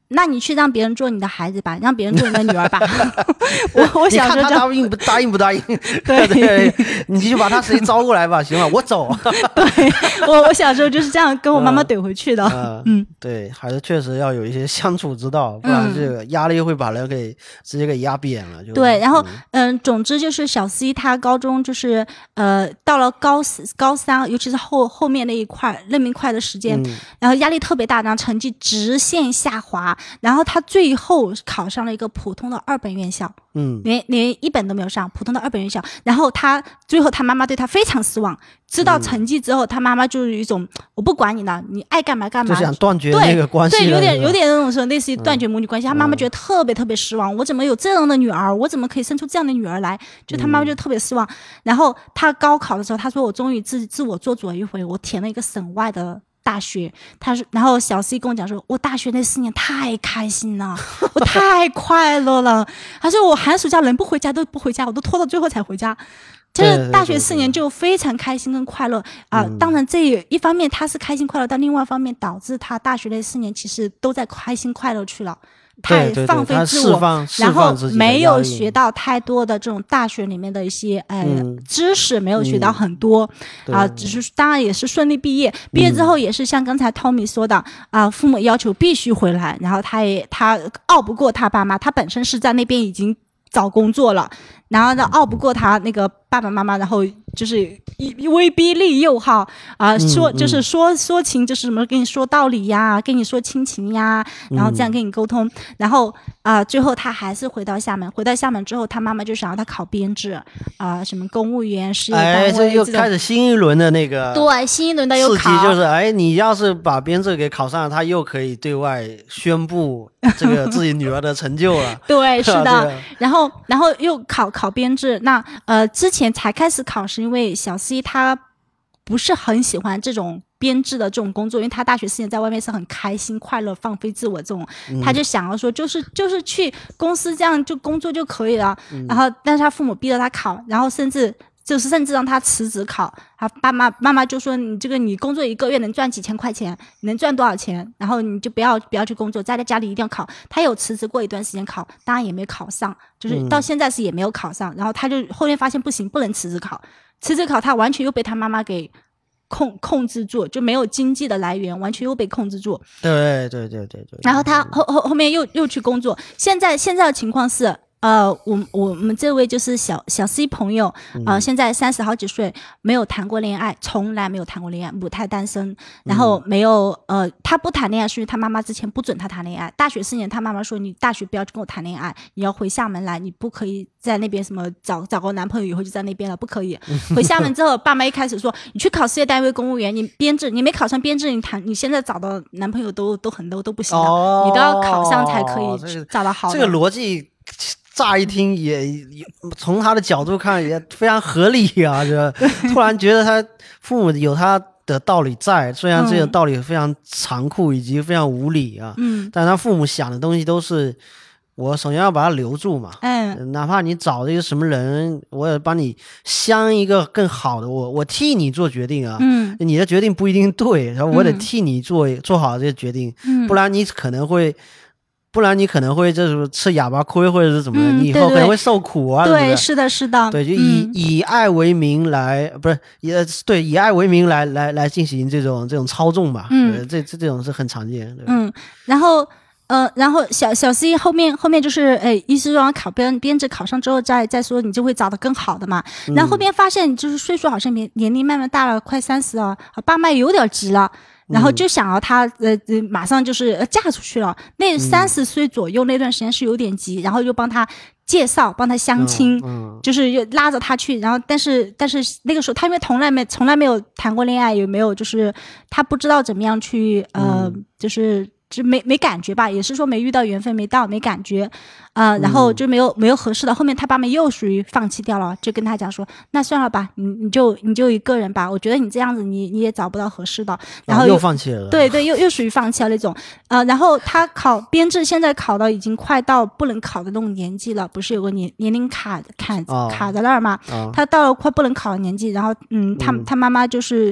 那你去让别人做你的孩子吧，让别人做你的女儿吧。我我想说，他答应不答应不答应？对对，你就把他谁招过来吧，行了，我走。对，我我小时候就是这样跟我妈妈怼回去的。嗯，对，还是确实要有一些相处之道，不然这个压力会把人给直接给压扁了。就对，然后嗯，总之就是小 C 他高中就是呃到了高高三，尤其是后后面那一块那么快的时间，然后压力特别大，然后成绩直线下滑。然后他最后考上了一个普通的二本院校，嗯，连连一本都没有上，普通的二本院校。然后他最后他妈妈对他非常失望，知道成绩之后，他妈妈就是一种 我不管你了，你爱干嘛干嘛，就想断绝那个关系，对，有点有点那种说类似于断绝母女关系。他妈妈觉得特别特别失望，我怎么有这样的女儿？我怎么可以生出这样的女儿来？就他妈妈就特别失望。然后他高考的时候，他说我终于自自我做主了一回，我填了一个省外的。大学，他说，然后小 C 跟我讲说，我大学那四年太开心了，我太快乐了。他说我寒暑假能不回家都不回家，我都拖到最后才回家。就是大学四年就非常开心跟快乐啊。当然这一方面他是开心快乐，但另外一方面导致他大学那四年其实都在开心快乐去了。太放飞自我，然后没有学到太多的这种大学里面的一些呃知识，没有学到很多啊，只是当然也是顺利毕业。毕业之后也是像刚才 Tommy 说的啊，父母要求必须回来，然后他也他拗不过他爸妈，他本身是在那边已经找工作了。然后呢，拗不过他那个爸爸妈妈，然后就是威逼利诱哈啊，说就是说说情，就是什么跟你说道理呀，跟你说亲情呀，然后这样跟你沟通，然后啊，最后他还是回到厦门。回到厦门之后，他妈妈就想让他考编制啊，什么公务员、事业单位，这又开始新一轮的那个对新一轮的又考，就是哎，你要是把编制给考上了，他又可以对外宣布这个自己女儿的成就了。对，是的，然后然后又考。考编制，那呃之前才开始考，是因为小 C 他不是很喜欢这种编制的这种工作，因为他大学四年在外面是很开心、快乐、放飞自我这种，他就想要说就是就是去公司这样就工作就可以了。然后，但是他父母逼着他考，然后甚至。就是甚至让他辞职考，他爸妈妈妈就说你这个你工作一个月能赚几千块钱，能赚多少钱？然后你就不要不要去工作，在在家里一定要考。他有辞职过一段时间考，当然也没考上，就是到现在是也没有考上。然后他就后面发现不行，不能辞职考，辞职考他完全又被他妈妈给控控制住，就没有经济的来源，完全又被控制住。对对对对对。然后他后后后面又又去工作，现在现在的情况是。呃，我我们这位就是小小 C 朋友，呃，现在三十好几岁，没有谈过恋爱，从来没有谈过恋爱，母胎单身。然后没有，呃，他不谈恋爱是因为他妈妈之前不准他谈恋爱。大学四年，他妈妈说你大学不要跟我谈恋爱，你要回厦门来，你不可以在那边什么找找个男朋友以后就在那边了，不可以。回厦门之后，爸妈一开始说你去考事业单位公务员，你编制你没考上编制，你谈你现在找到男朋友都都很多都不行了，你都要考上才可以找到好的。这个逻辑。乍一听也也从他的角度看也非常合理啊，这突然觉得他父母有他的道理在，虽然这个道理非常残酷以及非常无理啊，嗯，但他父母想的东西都是我首先要把他留住嘛，嗯，哪怕你找了一个什么人，我也帮你相一个更好的，我我替你做决定啊，嗯，你的决定不一定对，然后我得替你做做好这个决定，嗯，不然你可能会。不然你可能会就是吃哑巴亏，或者是怎么的，你以后可能会受苦啊。对，是的，是的。对，就以以爱为名来，不是也对，以爱为名来来来进行这种这种操纵吧。嗯，这这这种是很常见。嗯，然后呃，然后小小 C 后面后面就是，哎，意思说考编编制考上之后再再说，你就会找到更好的嘛。然后后面发现就是岁数好像年年龄慢慢大了，快三十了，爸妈有点急了。然后就想要她呃呃马上就是嫁出去了，那三十岁左右那段时间是有点急，然后就帮她介绍，帮她相亲，就是又拉着她去，然后但是但是那个时候她因为从来没从来没有谈过恋爱，也没有就是她不知道怎么样去呃就是。就没没感觉吧，也是说没遇到缘分，没到没感觉，啊，然后就没有没有合适的。后面他爸妈又属于放弃掉了，就跟他讲说，那算了吧，你你就你就一个人吧。我觉得你这样子，你你也找不到合适的。然后又放弃了。对对，又又属于放弃了那种，啊，然后他考编制，现在考到已经快到不能考的那种年纪了，不是有个年年龄卡卡卡在那儿吗？他到了快不能考的年纪，然后嗯，他他妈妈就是。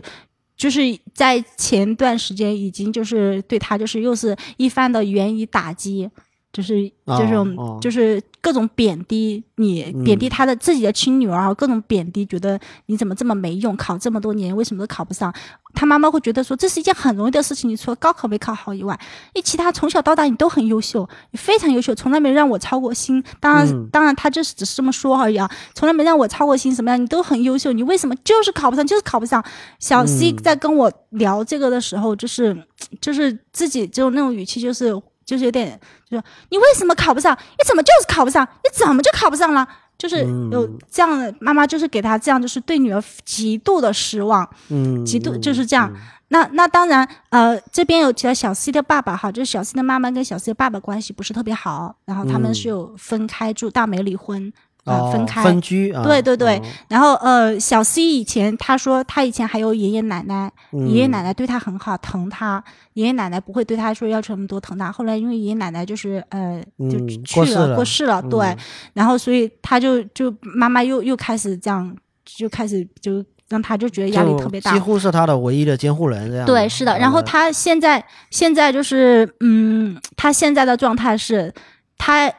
就是在前段时间已经就是对他就是又是一番的言语打击，就是就是就是各种贬低你，贬低他的自己的亲女儿，各种贬低，觉得你怎么这么没用，考这么多年为什么都考不上？他妈妈会觉得说这是一件很容易的事情，你除了高考没考好以外，你其他从小到大你都很优秀，你非常优秀，从来没让我操过心。当然，当然他就是只是这么说而已啊，从来没让我操过心。什么样？你都很优秀，你为什么就是考不上？就是考不上。小 C 在跟我聊这个的时候，就是就是自己就那种语气，就是就是有点，就说你为什么考不上？你怎么就是考不上？你怎么就考不上了？就是有这样的妈妈，就是给他这样，就是对女儿极度的失望，嗯，极度就是这样。那那当然，呃，这边有提到小 C 的爸爸哈，就是小 C 的妈妈跟小 C 的爸爸关系不是特别好，然后他们是有分开住，大没离婚。啊，分开分居，对对对。然后呃，小 C 以前他说他以前还有爷爷奶奶，爷爷奶奶对他很好，疼他。爷爷奶奶不会对他说要求那么多疼他。后来因为爷爷奶奶就是呃就去了过世了，对。然后所以他就就妈妈又又开始这样，就开始就让他就觉得压力特别大，几乎是他的唯一的监护人这样。对，是的。然后他现在现在就是嗯，他现在的状态是他。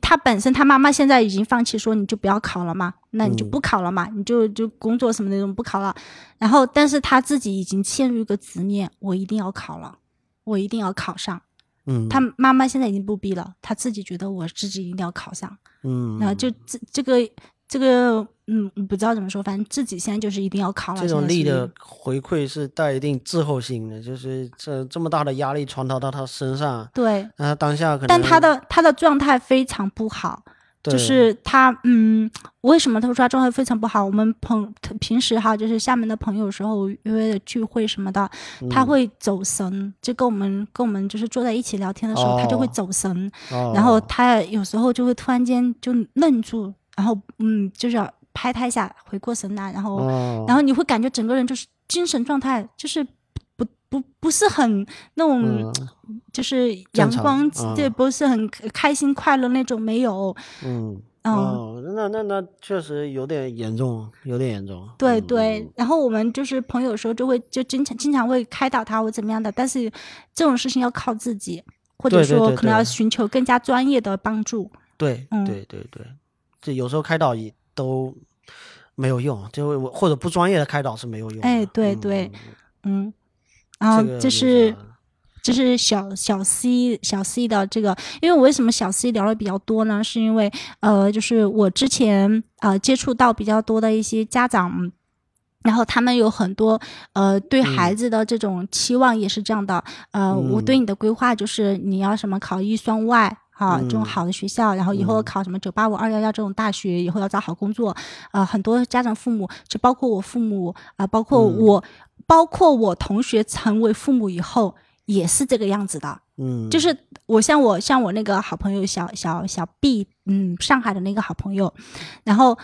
他本身，他妈妈现在已经放弃，说你就不要考了嘛，那你就不考了嘛，你就就工作什么那种不考了。然后，但是他自己已经陷入一个执念，我一定要考了，我一定要考上。嗯，他妈妈现在已经不逼了，他自己觉得我自己一定要考上。嗯，然后就这这个。这个嗯，不知道怎么说，反正自己现在就是一定要扛了。这种力的回馈是带一定滞后性的，就是这这么大的压力传导到他身上。对，那他当下可能，但他的他的状态非常不好，就是他嗯，为什么他说他状态非常不好？我们朋平时哈，就是厦门的朋友时候约的聚会什么的，他会走神，就跟我们跟我们就是坐在一起聊天的时候，他就会走神，然后他有时候就会突然间就愣住。然后，嗯，就是要拍他一下，回过神来，然后，然后你会感觉整个人就是精神状态就是不不不是很那种，就是阳光，对，不是很开心快乐那种，没有。嗯，哦，那那那确实有点严重，有点严重。对对，然后我们就是朋友的时候就会就经常经常会开导他或怎么样的，但是这种事情要靠自己，或者说可能要寻求更加专业的帮助。对，对对对。这有时候开导也都没有用，就或者不专业的开导是没有用。哎，对对，嗯，然后这是这是小小 C 小 C 的这个，因为我为什么小 C 聊的比较多呢？是因为呃，就是我之前呃接触到比较多的一些家长，然后他们有很多呃对孩子的这种期望也是这样的，呃，我对你的规划就是你要什么考一算外。啊，这种好的学校，然后以后考什么九八五、二幺幺这种大学，以后要找好工作，啊，很多家长父母，就包括我父母啊，包括我，包括我同学成为父母以后也是这个样子的。嗯，就是我像我像我那个好朋友小小小 B，嗯，上海的那个好朋友，然后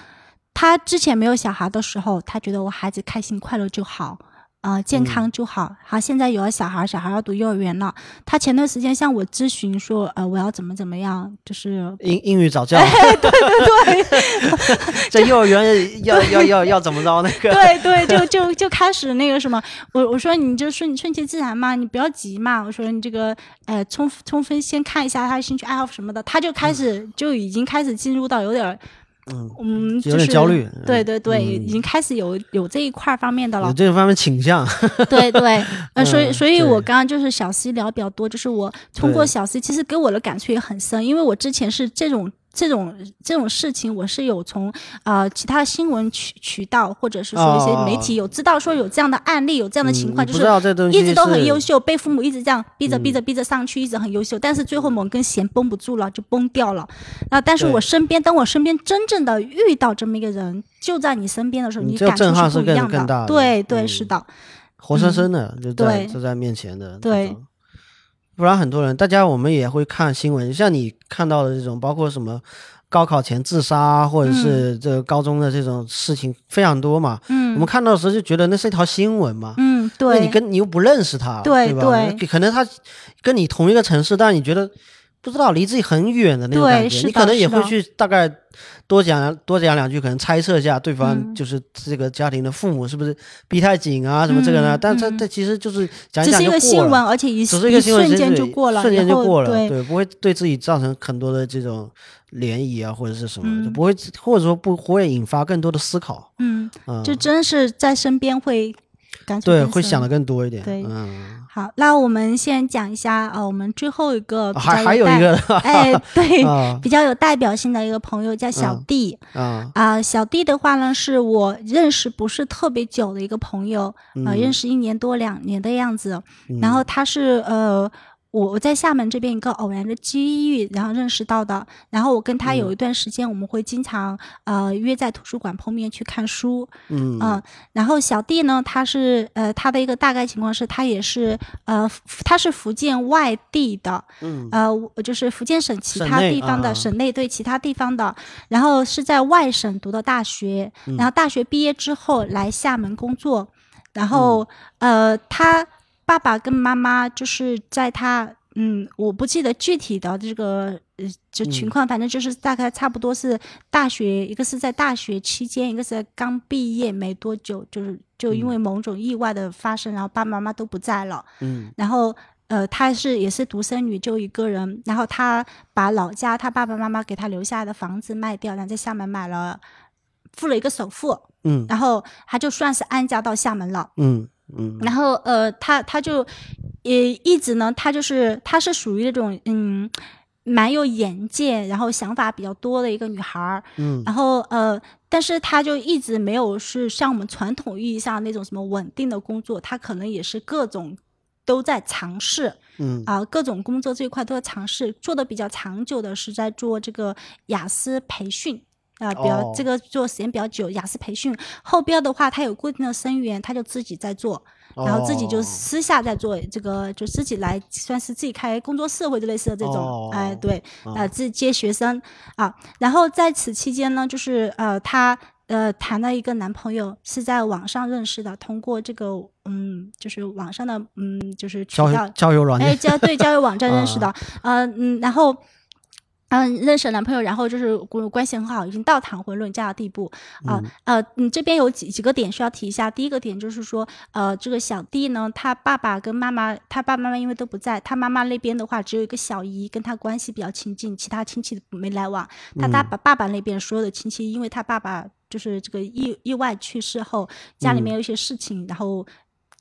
他之前没有小孩的时候，他觉得我孩子开心快乐就好。啊，健康就好。好，现在有了小孩，小孩要读幼儿园了。他前段时间向我咨询说，呃，我要怎么怎么样，就是英英语早教。对对对，在幼儿园要要要要怎么着那个？对对，就就就开始那个什么，我我说你就顺顺其自然嘛，你不要急嘛。我说你这个呃，充充分先看一下他的兴趣爱好什么的，他就开始就已经开始进入到有点。嗯嗯，有点焦虑。对对对，已经开始有有这一块方面的了，有这方面倾向。对对，呃，所以所以我刚刚就是小 C 聊比较多，就是我通过小 C，其实给我的感触也很深，因为我之前是这种。这种这种事情，我是有从呃其他新闻渠渠道，或者是说一些媒体有知道说有这样的案例，有这样的情况，就是一直都很优秀，被父母一直这样逼着逼着逼着上去，一直很优秀，但是最后某根弦绷不住了，就崩掉了。那但是我身边，当我身边真正的遇到这么一个人，就在你身边的时候，你感受是不一样的。对对，是的，活生生的就在就在面前的。对。不然很多人，大家我们也会看新闻，像你看到的这种，包括什么高考前自杀，或者是这个高中的这种事情非常多嘛。嗯，我们看到的时候就觉得那是一条新闻嘛。嗯，对。你跟你又不认识他，对吧？可能他跟你同一个城市，但你觉得。不知道离自己很远的那种感觉，你可能也会去大概多讲多讲两句，可能猜测一下对方就是这个家庭的父母是不是逼太紧啊什么这个呢？但这这其实就是讲讲就过了，只是一个新闻，而且一只是一个新闻，瞬间就过了，瞬间就过了，对，不会对自己造成很多的这种涟漪啊或者是什么，就不会或者说不会引发更多的思考。嗯，就真是在身边会感对会想的更多一点。对，嗯。好，那我们先讲一下呃，我们最后一个还还有一个 哎，对，比较有代表性的一个朋友叫小弟啊啊，小弟的话呢，是我认识不是特别久的一个朋友啊，认识一年多两年的样子，然后他是呃。我我在厦门这边一个偶然的机遇，然后认识到的。然后我跟他有一段时间，我们会经常呃约在图书馆碰面去看书。嗯嗯。然后小弟呢，他是呃他的一个大概情况是他也是呃他是福建外地的，嗯呃就是福建省其他地方的省内对其他地方的，然后是在外省读的大学，然后大学毕业之后来厦门工作，然后呃他。爸爸跟妈妈就是在他，嗯，我不记得具体的这个呃就情况，反正就是大概差不多是大学，一个是在大学期间，一个是在刚毕业没多久，就是就因为某种意外的发生，然后爸爸妈妈都不在了，嗯，然后呃，她是也是独生女，就一个人，然后她把老家她爸爸妈妈给她留下的房子卖掉，然后在厦门买了，付了一个首付，嗯，然后她就算是安家到厦门了，嗯。嗯，然后呃，他他就也一直呢，他就是他是属于那种嗯，蛮有眼界，然后想法比较多的一个女孩儿。嗯，然后呃，但是他就一直没有是像我们传统意义上那种什么稳定的工作，他可能也是各种都在尝试。嗯啊，各种工作这一块都在尝试，做的比较长久的是在做这个雅思培训。啊，比较这个做时间比较久，雅思培训后边的话，他有固定的生源，他就自己在做，然后自己就私下在做这个，就自己来算是自己开工作室或者类似的这种，哎，对，啊，自己接学生啊，然后在此期间呢，就是呃，他呃谈了一个男朋友是在网上认识的，通过这个嗯，就是网上的嗯，就是渠道交友软件，哎，交对交友网站认识的，呃嗯，然后。嗯，认识男朋友，然后就是关系很好，已经到谈婚论嫁的地步啊。呃，你这边有几几个点需要提一下。第一个点就是说，呃，这个小弟呢，他爸爸跟妈妈，他爸爸妈妈因为都不在，他妈妈那边的话只有一个小姨跟他关系比较亲近，其他亲戚没来往。他爸爸爸爸那边所有的亲戚，因为他爸爸就是这个意意外去世后，家里面有一些事情，然后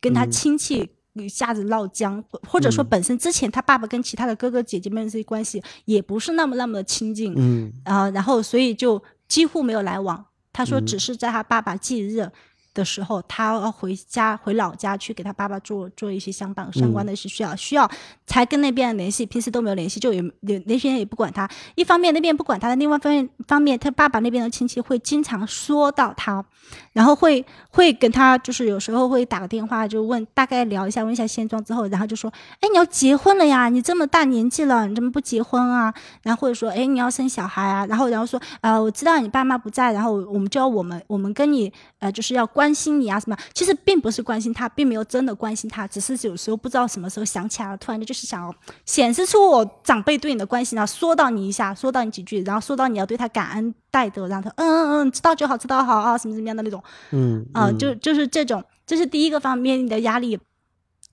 跟他亲戚。一下子闹僵，或者说本身之前他爸爸跟其他的哥哥姐姐们这些关系也不是那么那么的亲近，嗯，啊，然后所以就几乎没有来往。他说只是在他爸爸忌日。的时候，他要回家回老家去给他爸爸做做一些相关相关的一些需要需要才跟那边联系，平时都没有联系，就也那些人也不管他。一方面那边不管他的，另外方面方面他爸爸那边的亲戚会经常说到他，然后会会跟他就是有时候会打个电话就问大概聊一下问一下现状之后，然后就说哎你要结婚了呀，你这么大年纪了，你怎么不结婚啊？然后或者说哎你要生小孩啊？然后然后说呃我知道你爸妈不在，然后我们就要我们我们跟你呃就是要关。心你啊什么？其实并不是关心他，并没有真的关心他，只是有时候不知道什么时候想起来了，突然就就是想显示出我长辈对你的关心啊，说到你一下，说到你几句，然后说到你要对他感恩戴德，然后他嗯嗯嗯，知道就好，知道好啊，什么什么样的那种，嗯啊，就就是这种，这是第一个方面你的压力。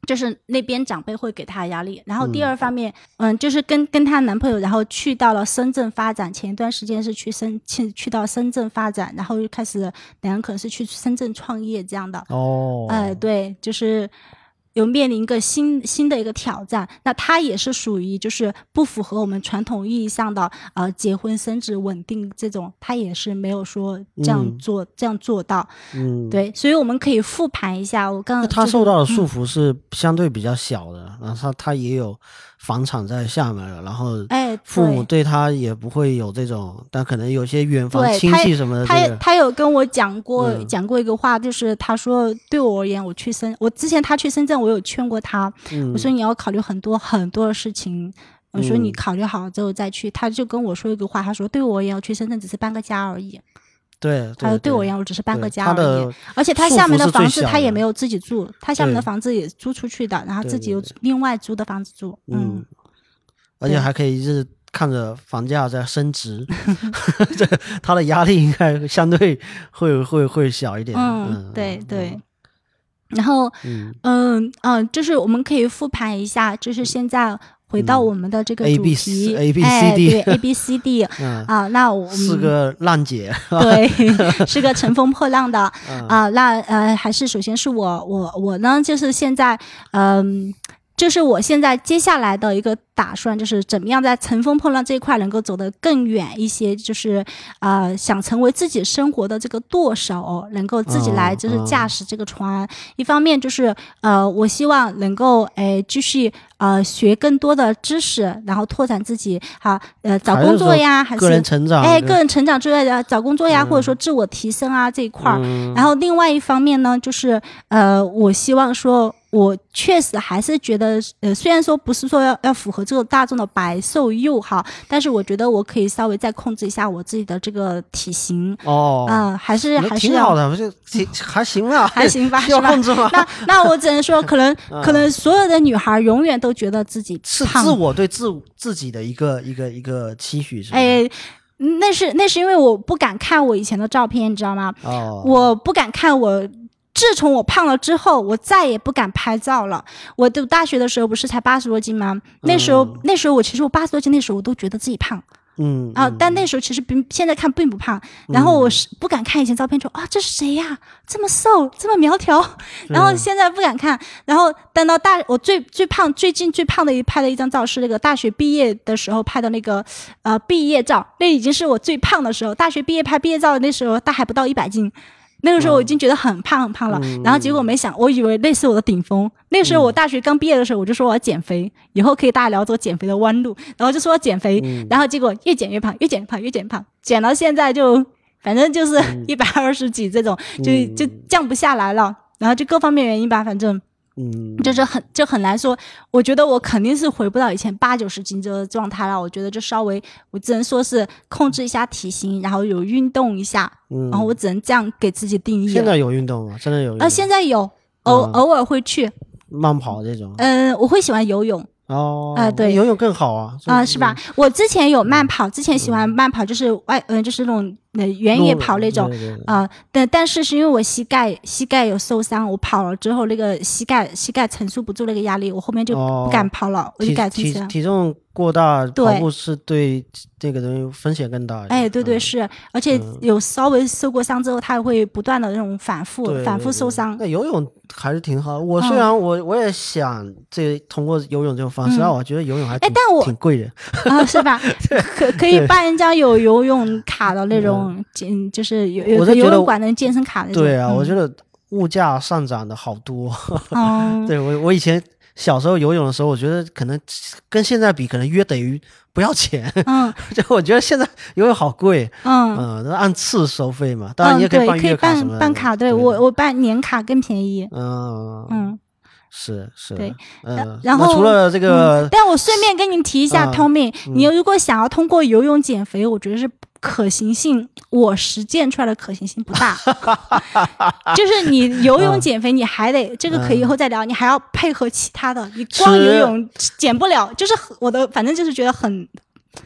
就是那边长辈会给她压力。然后第二方面，嗯，就是跟跟她男朋友，然后去到了深圳发展。前一段时间是去深去去到深圳发展，然后又开始两人可能是去深圳创业这样的。哦，哎，对，就是。有面临一个新新的一个挑战，那他也是属于就是不符合我们传统意义上的呃结婚生子稳定这种，他也是没有说这样做这样做到，嗯，对，所以我们可以复盘一下，我刚刚他受到的束缚是相对比较小的，然后他他也有。房产在厦门了，然后哎，父母对他也不会有这种，但可能有些远房亲戚什么的。他他有跟我讲过讲过一个话，就是他说对我而言，我去深，我之前他去深圳，我有劝过他，我说你要考虑很多很多的事情，我说你考虑好了之后再去。他就跟我说一个话，他说对我而言，我去深圳只是搬个家而已。对，他说对我一样，我只是搬个家而已。而且他厦门的房子他也没有自己住，他厦门的房子也租出去的，然后自己又另外租的房子住。嗯，而且还可以是看着房价在升值 这他的压力应该相对会会会小一点。嗯，对对。然后，嗯嗯，就是我们可以复盘一下，就是现在。回到我们的这个主题，A B C D，对 A B C D，啊，那我们是个浪姐 对，是个乘风破浪的啊。那呃，还是首先是我我我呢，就是现在嗯。就是我现在接下来的一个打算，就是怎么样在乘风破浪这一块能够走得更远一些。就是啊，想成为自己生活的这个舵手，能够自己来就是驾驶这个船。一方面就是呃，我希望能够哎继续呃学更多的知识，然后拓展自己哈呃找工作呀，还是个人成长哎个人成长之类的找工作呀，或者说自我提升啊这一块儿。然后另外一方面呢，就是呃，我希望说。我确实还是觉得，呃，虽然说不是说要要符合这个大众的白瘦幼哈，但是我觉得我可以稍微再控制一下我自己的这个体型哦，嗯，还是还是挺好的，不是挺还行啊，还行吧，要控制吗？那 那我只能说，可能 可能所有的女孩永远都觉得自己是自我对自自己的一个一个一个期许是哎，那是那是因为我不敢看我以前的照片，你知道吗？哦，我不敢看我。自从我胖了之后，我再也不敢拍照了。我读大学的时候不是才八十多斤吗？那时候，那时候我其实我八十多斤，那时候我都觉得自己胖。嗯啊，但那时候其实并现在看并不胖。然后我是不敢看以前照片，说啊这是谁呀？这么瘦，这么苗条。然后现在不敢看。然后等到大我最最胖最近最胖的一拍的一张照是那个大学毕业的时候拍的那个呃毕业照，那已经是我最胖的时候。大学毕业拍毕业照那时候，大还不到一百斤。那个时候我已经觉得很胖很胖了，然后结果没想，我以为那是我的顶峰。那时候我大学刚毕业的时候，我就说我要减肥，以后可以大家聊走减肥的弯路，然后就说要减肥，然后结果越减越胖，越减越胖，越减越胖，减到现在就反正就是一百二十几这种，就就降不下来了，然后就各方面原因吧，反正。嗯，就是很就很难说，我觉得我肯定是回不到以前八九十斤这个状态了。我觉得就稍微，我只能说是控制一下体型，然后有运动一下，然后我只能这样给自己定义。现在有运动吗？真的有？啊，现在有，偶偶尔会去慢跑这种。嗯，我会喜欢游泳。哦，啊，对，游泳更好啊。啊，是吧？我之前有慢跑，之前喜欢慢跑，就是外，嗯，就是那种。那原野跑那种啊，但但是是因为我膝盖膝盖有受伤，我跑了之后那个膝盖膝盖承受不住那个压力，我后面就不敢跑了，我就改成体体重过大，跑步是对这个东西风险更大。哎，对对是，而且有稍微受过伤之后，它会不断的那种反复反复受伤。那游泳还是挺好。我虽然我我也想这通过游泳这种方式，但我觉得游泳还哎，但我挺贵的啊，是吧？可可以办一张有游泳卡的那种。健就是有有游泳馆的健身卡那种。对啊，我觉得物价上涨的好多。对我我以前小时候游泳的时候，我觉得可能跟现在比，可能约等于不要钱。嗯，就我觉得现在游泳好贵。嗯嗯，按次收费嘛，当然你也可以办月卡什么的。办卡，对我我办年卡更便宜。嗯嗯。是是，对，嗯，然后除了这个，但我顺便跟你提一下，Tommy，你如果想要通过游泳减肥，我觉得是可行性，我实践出来的可行性不大。就是你游泳减肥，你还得这个可以以后再聊，你还要配合其他的，你光游泳减不了。就是我的，反正就是觉得很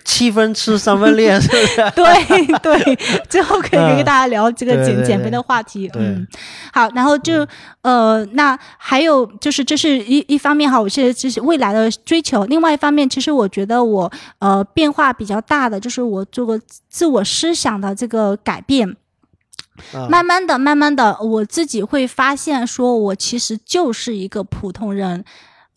七分吃三分练，是不是？对对，最后可以跟大家聊这个减减肥的话题。嗯，好，然后就呃，那还有就是这是一一方面哈，我现在就是未来的追求。另外一方面，其实我觉得我呃变化比较大的就是我做过自我思想的这个改变。慢慢的，慢慢的，我自己会发现，说我其实就是一个普通人。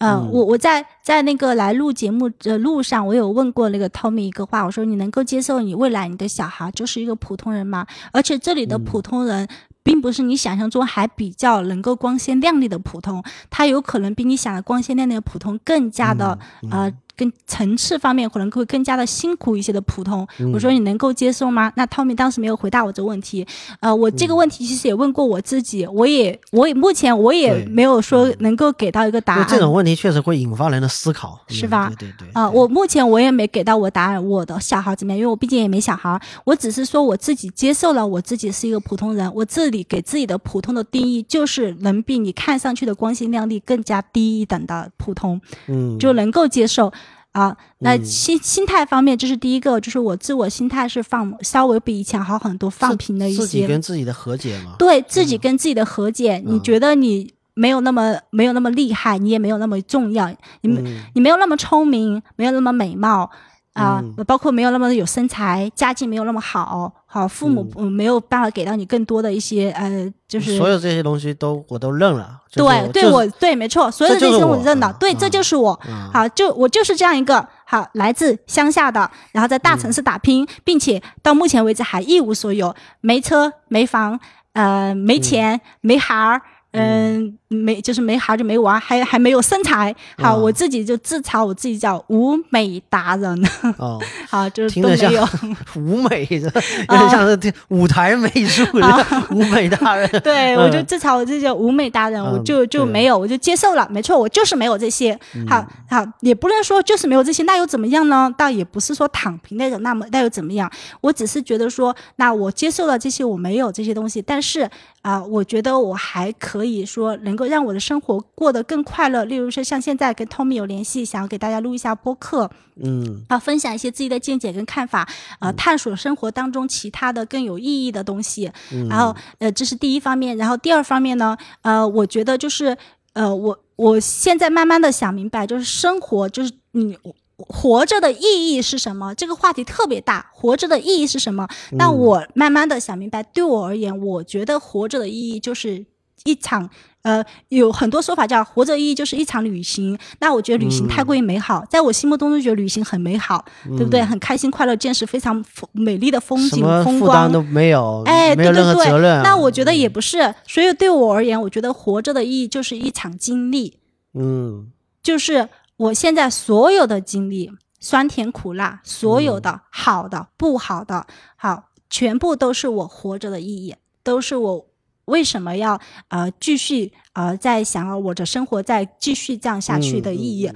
嗯，我我在在那个来录节目的路上，我有问过那个 Tommy 一个话，我说你能够接受你未来你的小孩就是一个普通人吗？而且这里的普通人，并不是你想象中还比较能够光鲜亮丽的普通，他有可能比你想的光鲜亮丽的普通更加的呃。跟层次方面可能会更加的辛苦一些的普通，我说你能够接受吗？那 Tommy 当时没有回答我这个问题。呃，我这个问题其实也问过我自己，我也我也目前我也没有说能够给到一个答案。这种问题确实会引发人的思考，是吧？对对对。啊，我目前我也没给到我答案。我的小孩怎么样？因为我毕竟也没小孩，我只是说我自己接受了我自己是一个普通人。我这里给自己的普通的定义就是能比你看上去的光鲜亮丽更加低一等的普通，嗯，就能够接受。啊，那心心态方面，这是第一个，就是我自我心态是放稍微比以前好很多，放平了一些。自己跟自己的和解嘛？对自己跟自己的和解，你觉得你没有那么没有那么厉害，你也没有那么重要，你你没有那么聪明，没有那么美貌。啊，包括没有那么有身材，家境没有那么好，好父母没有办法给到你更多的一些呃，就是所有这些东西都我都认了。对，对我对，没错，所有的这些我认了。对，这就是我。好，就我就是这样一个好来自乡下的，然后在大城市打拼，并且到目前为止还一无所有，没车没房，呃，没钱没孩儿。嗯，没就是没孩就没娃，还还没有身材。好，我自己就自嘲我自己叫舞美达人。哦，好，就是都没有 舞美，有点像是舞台美术的舞美达人。对，我就自嘲我自己叫舞美达人，我就就没有，我就接受了。没错，我就是没有这些。好好，也不能说就是没有这些，那又怎么样呢？倒也不是说躺平那种，那么那又怎么样？我只是觉得说，那我接受了这些，我没有这些东西，但是啊，我觉得我还可。可以说能够让我的生活过得更快乐。例如说，像现在跟 Tommy 有联系，想要给大家录一下播客，嗯，啊，分享一些自己的见解跟看法，呃，探索生活当中其他的更有意义的东西。然后，呃，这是第一方面。然后第二方面呢，呃，我觉得就是，呃，我我现在慢慢的想明白，就是生活就是你活着的意义是什么？这个话题特别大，活着的意义是什么？那我慢慢的想明白，对我而言，我觉得活着的意义就是。一场呃，有很多说法叫活着意义就是一场旅行。那我觉得旅行太过于美好，在我心目当中，觉得旅行很美好，对不对？很开心快乐，见识非常美丽的风景风光都没有，哎，对对对。那我觉得也不是，所以对我而言，我觉得活着的意义就是一场经历。嗯，就是我现在所有的经历，酸甜苦辣，所有的好的不好的，好，全部都是我活着的意义，都是我。为什么要呃继续呃在想要我的生活再继续这样下去的意义？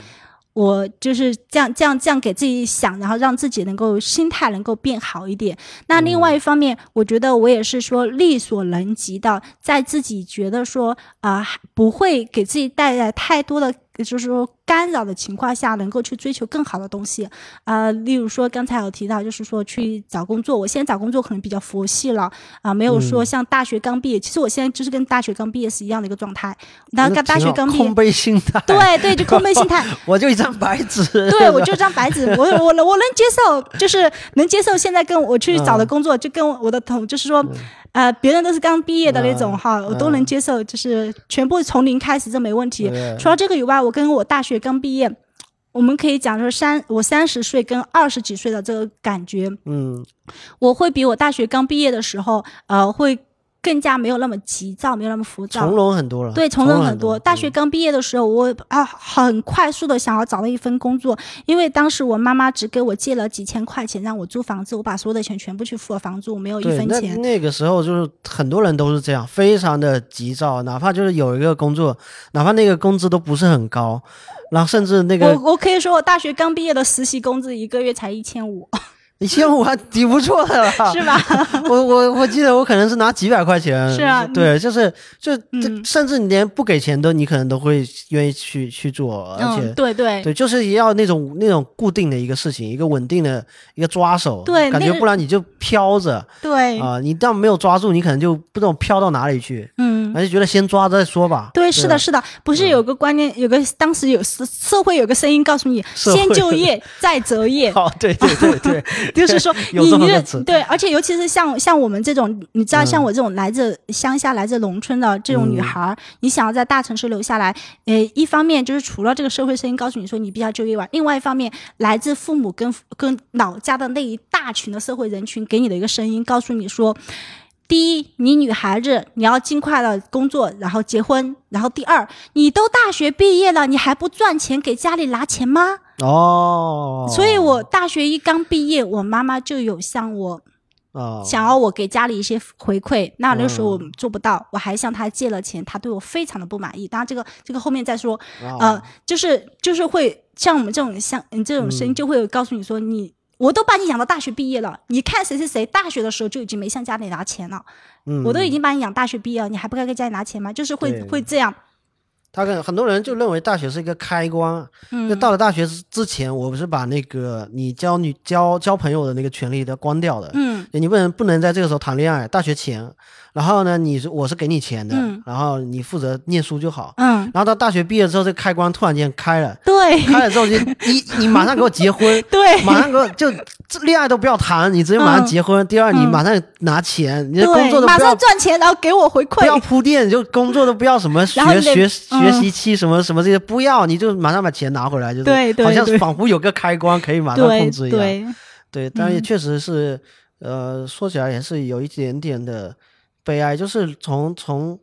我就是这样这样这样给自己想，然后让自己能够心态能够变好一点。那另外一方面，我觉得我也是说力所能及的，在自己觉得说啊不会给自己带来太多的。就是说，干扰的情况下，能够去追求更好的东西，啊，例如说刚才有提到，就是说去找工作。我现在找工作可能比较佛系了，啊，没有说像大学刚毕业。其实我现在就是跟大学刚毕业是一样的一个状态。然后刚大学刚毕业，空杯心态。对对，就空杯心态。我就一张白纸。对，我就一张白纸。我我我能接受，就是能接受现在跟我去找的工作，就跟我的同，就是说。呃，别人都是刚毕业的那种哈，我都能接受，就是全部从零开始，这没问题。除了这个以外，我跟我大学刚毕业，我们可以讲说三，我三十岁跟二十几岁的这个感觉，嗯，我会比我大学刚毕业的时候，呃，会。更加没有那么急躁，没有那么浮躁，从容很多了。对，从容很多。大学刚毕业的时候，我啊很快速的想要找到一份工作，因为当时我妈妈只给我借了几千块钱让我租房子，我把所有的钱全部去付了房租，我没有一分钱。那个时候就是很多人都是这样，非常的急躁，哪怕就是有一个工作，哪怕那个工资都不是很高，然后甚至那个我我可以说我大学刚毕业的实习工资一个月才一千五。一千五还挺不错的了，是吧？我我我记得我可能是拿几百块钱，是啊，对，就是就甚至你连不给钱都你可能都会愿意去去做，而且对对。对，就是要那种那种固定的一个事情，一个稳定的一个抓手，对，感觉不然你就飘着，对。啊，你但没有抓住，你可能就不知道飘到哪里去，嗯，而且觉得先抓着再说吧。对，是的，是的，不是有个观念，有个当时有社社会有个声音告诉你，先就业 再择业。哦，对对对对。就是说，你你对，而且尤其是像像我们这种，你知道，像我这种来自乡下、来自农村的这种女孩，你想要在大城市留下来，呃，一方面就是除了这个社会声音告诉你说你必须要就业外，另外一方面，来自父母跟跟老家的那一大群的社会人群给你的一个声音，告诉你说，第一，你女孩子你要尽快的工作，然后结婚，然后第二，你都大学毕业了，你还不赚钱给家里拿钱吗？哦，所以我大学一刚毕业，我妈妈就有向我，想要我给家里一些回馈。那那时候我做不到，我还向他借了钱，他对我非常的不满意。当然，这个这个后面再说。呃，就是就是会像我们这种像你这种声音，就会告诉你说，你我都把你养到大学毕业了，你看谁谁谁大学的时候就已经没向家里拿钱了，我都已经把你养大学毕业了，你还不该给家里拿钱吗？就是会会这样。他跟很多人就认为大学是一个开关，就到了大学之前，我不是把那个你交女交交朋友的那个权利都关掉的，嗯，你不能不能在这个时候谈恋爱，大学前。然后呢，你是我是给你钱的，然后你负责念书就好。嗯，然后到大学毕业之后，这开关突然间开了，对，开了之后就你 你马上给我结婚，对，马上给我就恋爱都不要谈，你直接马上结婚。第二，你马上拿钱，你的工作都马上赚钱，然后给我回馈，不要铺垫，就工作都不要什么学学学习期什么什么这些不要，你就马上把钱拿回来，就对，好像仿佛有个开关可以马上控制一样。对，对，但也确实是，呃，说起来也是有一点点的。悲哀就是从从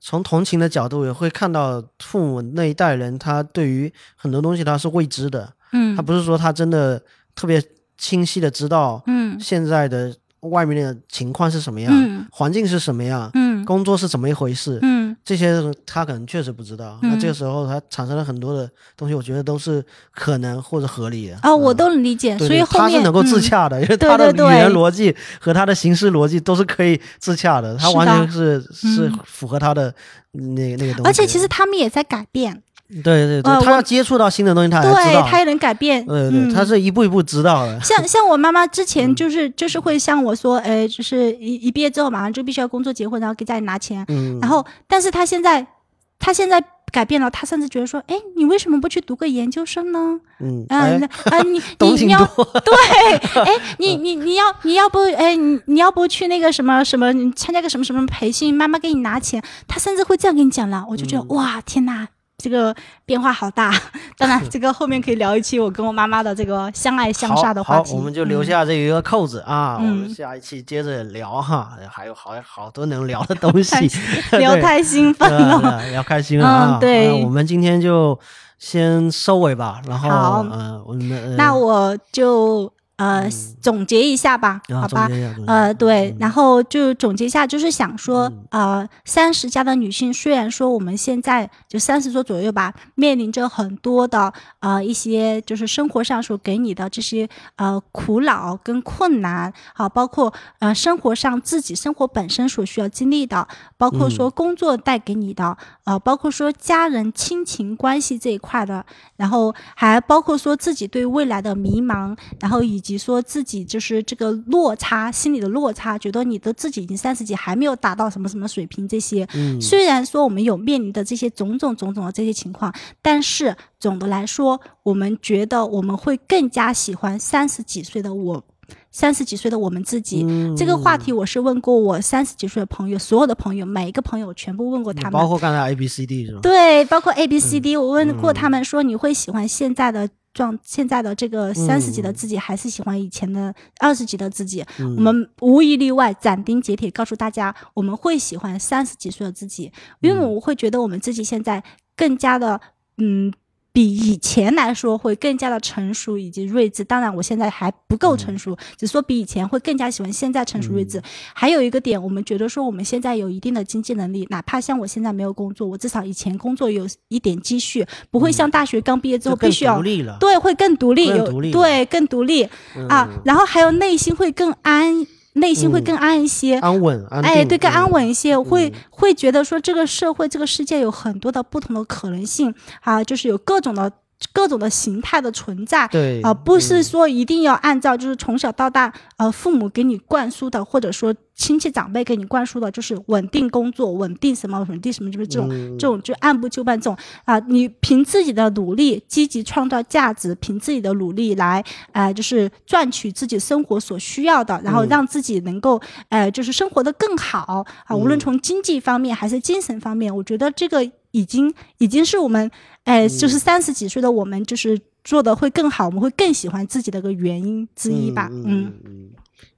从同情的角度也会看到父母那一代人，他对于很多东西他是未知的，嗯，他不是说他真的特别清晰的知道，嗯，现在的。外面的情况是什么样？环境是什么样？嗯，工作是怎么一回事？嗯，这些他可能确实不知道。那这个时候他产生了很多的东西，我觉得都是可能或者合理的。啊，我都能理解。所以后面他是能够自洽的，因为他的语言逻辑和他的形式逻辑都是可以自洽的。他完全是是符合他的那那个东西。而且其实他们也在改变。对对对，他要接触到新的东西，他才知道，他也能改变。对对，他是一步一步知道的。像 像我妈妈之前就是就是会像我说，哎，就是一一毕业之后马上就必须要工作结婚，然后给家里拿钱。嗯。然后，但是他现在他现在改变了，他甚至觉得说，哎，你为什么不去读个研究生呢？嗯。啊啊，你你你要对，哎，你 你你要你要不哎你你要不去那个什么什么参加个什么什么培训，妈妈给你拿钱。他甚至会这样跟你讲了，我就觉得哇，天哪！这个变化好大，当然，这个后面可以聊一期我跟我妈妈的这个相爱相杀的话题。好，我们就留下这一个扣子啊，我们下一期接着聊哈，还有好好多能聊的东西，聊太兴奋了，聊开心了啊！对，我们今天就先收尾吧，然后嗯，我们那我就。呃，总结一下吧，好吧，呃，对，然后就总结一下，就是想说，呃，三十加的女性，虽然说我们现在就三十岁左右吧，面临着很多的呃一些就是生活上所给你的这些呃苦恼跟困难，好，包括呃生活上自己生活本身所需要经历的，包括说工作带给你的，呃，包括说家人亲情关系这一块的，然后还包括说自己对未来的迷茫，然后以及说自己就是这个落差，心里的落差，觉得你的自己已经三十几，还没有达到什么什么水平。这些，虽然说我们有面临的这些种种种种的这些情况，但是总的来说，我们觉得我们会更加喜欢三十几岁的我，三十几岁的我们自己。这个话题我是问过我三十几岁的朋友，所有的朋友，每一个朋友全部问过他们，包括刚才 A B C D 是吧？对，包括 A B C D，我问过他们说你会喜欢现在的。状现在的这个三十几的自己，还是喜欢以前的二十几的自己。我们无一例外斩钉截铁告诉大家，我们会喜欢三十几岁的自己，因为我们会觉得我们自己现在更加的，嗯，比以前来说会更加的成熟以及睿智。当然，我现在还不够成熟，只说比以前会更加喜欢现在成熟睿智。还有一个点，我们觉得说我们现在有一定的经济能力，哪怕像我现在没有工作，我至少以前工作有一点积蓄，不会像大学刚毕业之后必须要对会更独立，有对更独立啊。然后还有内心会更安。内心会更安一些，安稳，哎，对，更安稳一些，会会觉得说这个社会、这个世界有很多的不同的可能性啊，就是有各种的。各种的形态的存在，对啊，不是说一定要按照就是从小到大，呃，父母给你灌输的，或者说亲戚长辈给你灌输的，就是稳定工作、稳定什么、稳定什么，就是这种这种就按部就班这种啊，你凭自己的努力，积极创造价值，凭自己的努力来，呃，就是赚取自己生活所需要的，然后让自己能够，呃，就是生活的更好。啊，无论从经济方面还是精神方面，我觉得这个。已经已经是我们，哎，就是三十几岁的我们，就是做的会更好，我们会更喜欢自己的个原因之一吧。嗯嗯，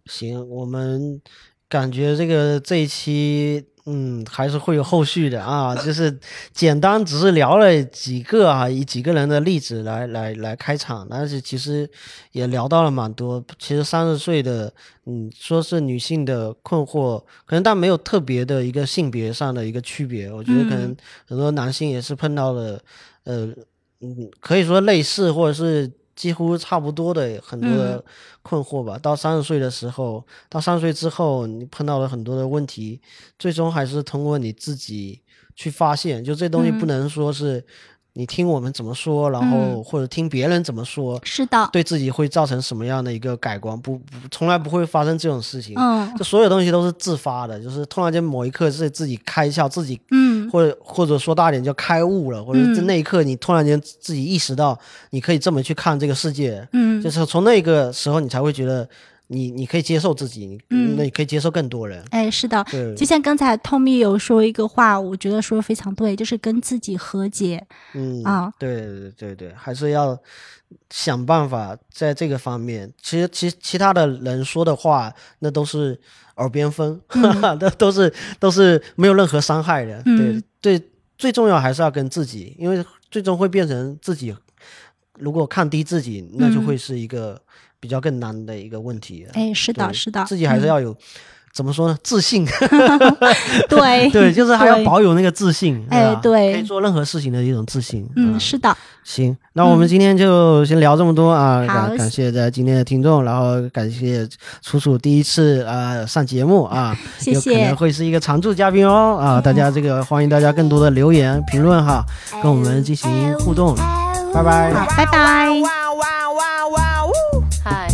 行，我们感觉这个这一期。嗯，还是会有后续的啊，就是简单只是聊了几个啊，以几个人的例子来来来开场，但是其实也聊到了蛮多。其实三十岁的，嗯，说是女性的困惑，可能但没有特别的一个性别上的一个区别。我觉得可能很多男性也是碰到了，呃，嗯，可以说类似或者是。几乎差不多的很多的困惑吧。到三十岁的时候，到三十岁之后，你碰到了很多的问题，最终还是通过你自己去发现。就这东西不能说是。你听我们怎么说，然后或者听别人怎么说，是的，对自己会造成什么样的一个改观？不，不从来不会发生这种事情。嗯，这所有东西都是自发的，就是突然间某一刻是自己开窍，自己，嗯，或者或者说大点叫开悟了，或者在那一刻你突然间自己意识到你可以这么去看这个世界，嗯，就是从那个时候你才会觉得。你你可以接受自己，嗯，那你可以接受更多人。哎，是的，就像刚才 Tommy 有说一个话，我觉得说的非常对，就是跟自己和解。嗯啊，对对对对，还是要想办法在这个方面。其实其其他的人说的话，那都是耳边风，都都是都是没有任何伤害的。对最，最重要还是要跟自己，因为最终会变成自己。如果看低自己，那就会是一个。比较更难的一个问题，哎，是的，是的，自己还是要有，怎么说呢？自信，对 对，就是还要保有那个自信，哎，对，可以做任何事情的一种自信。嗯，是的。行，那我们今天就先聊这么多啊！感感谢在今天的听众，然后感谢楚楚第一次啊上节目啊，谢谢，有可能会是一个常驻嘉宾哦啊！大家这个欢迎大家更多的留言评论哈，跟我们进行互动，拜拜，拜拜。嗨。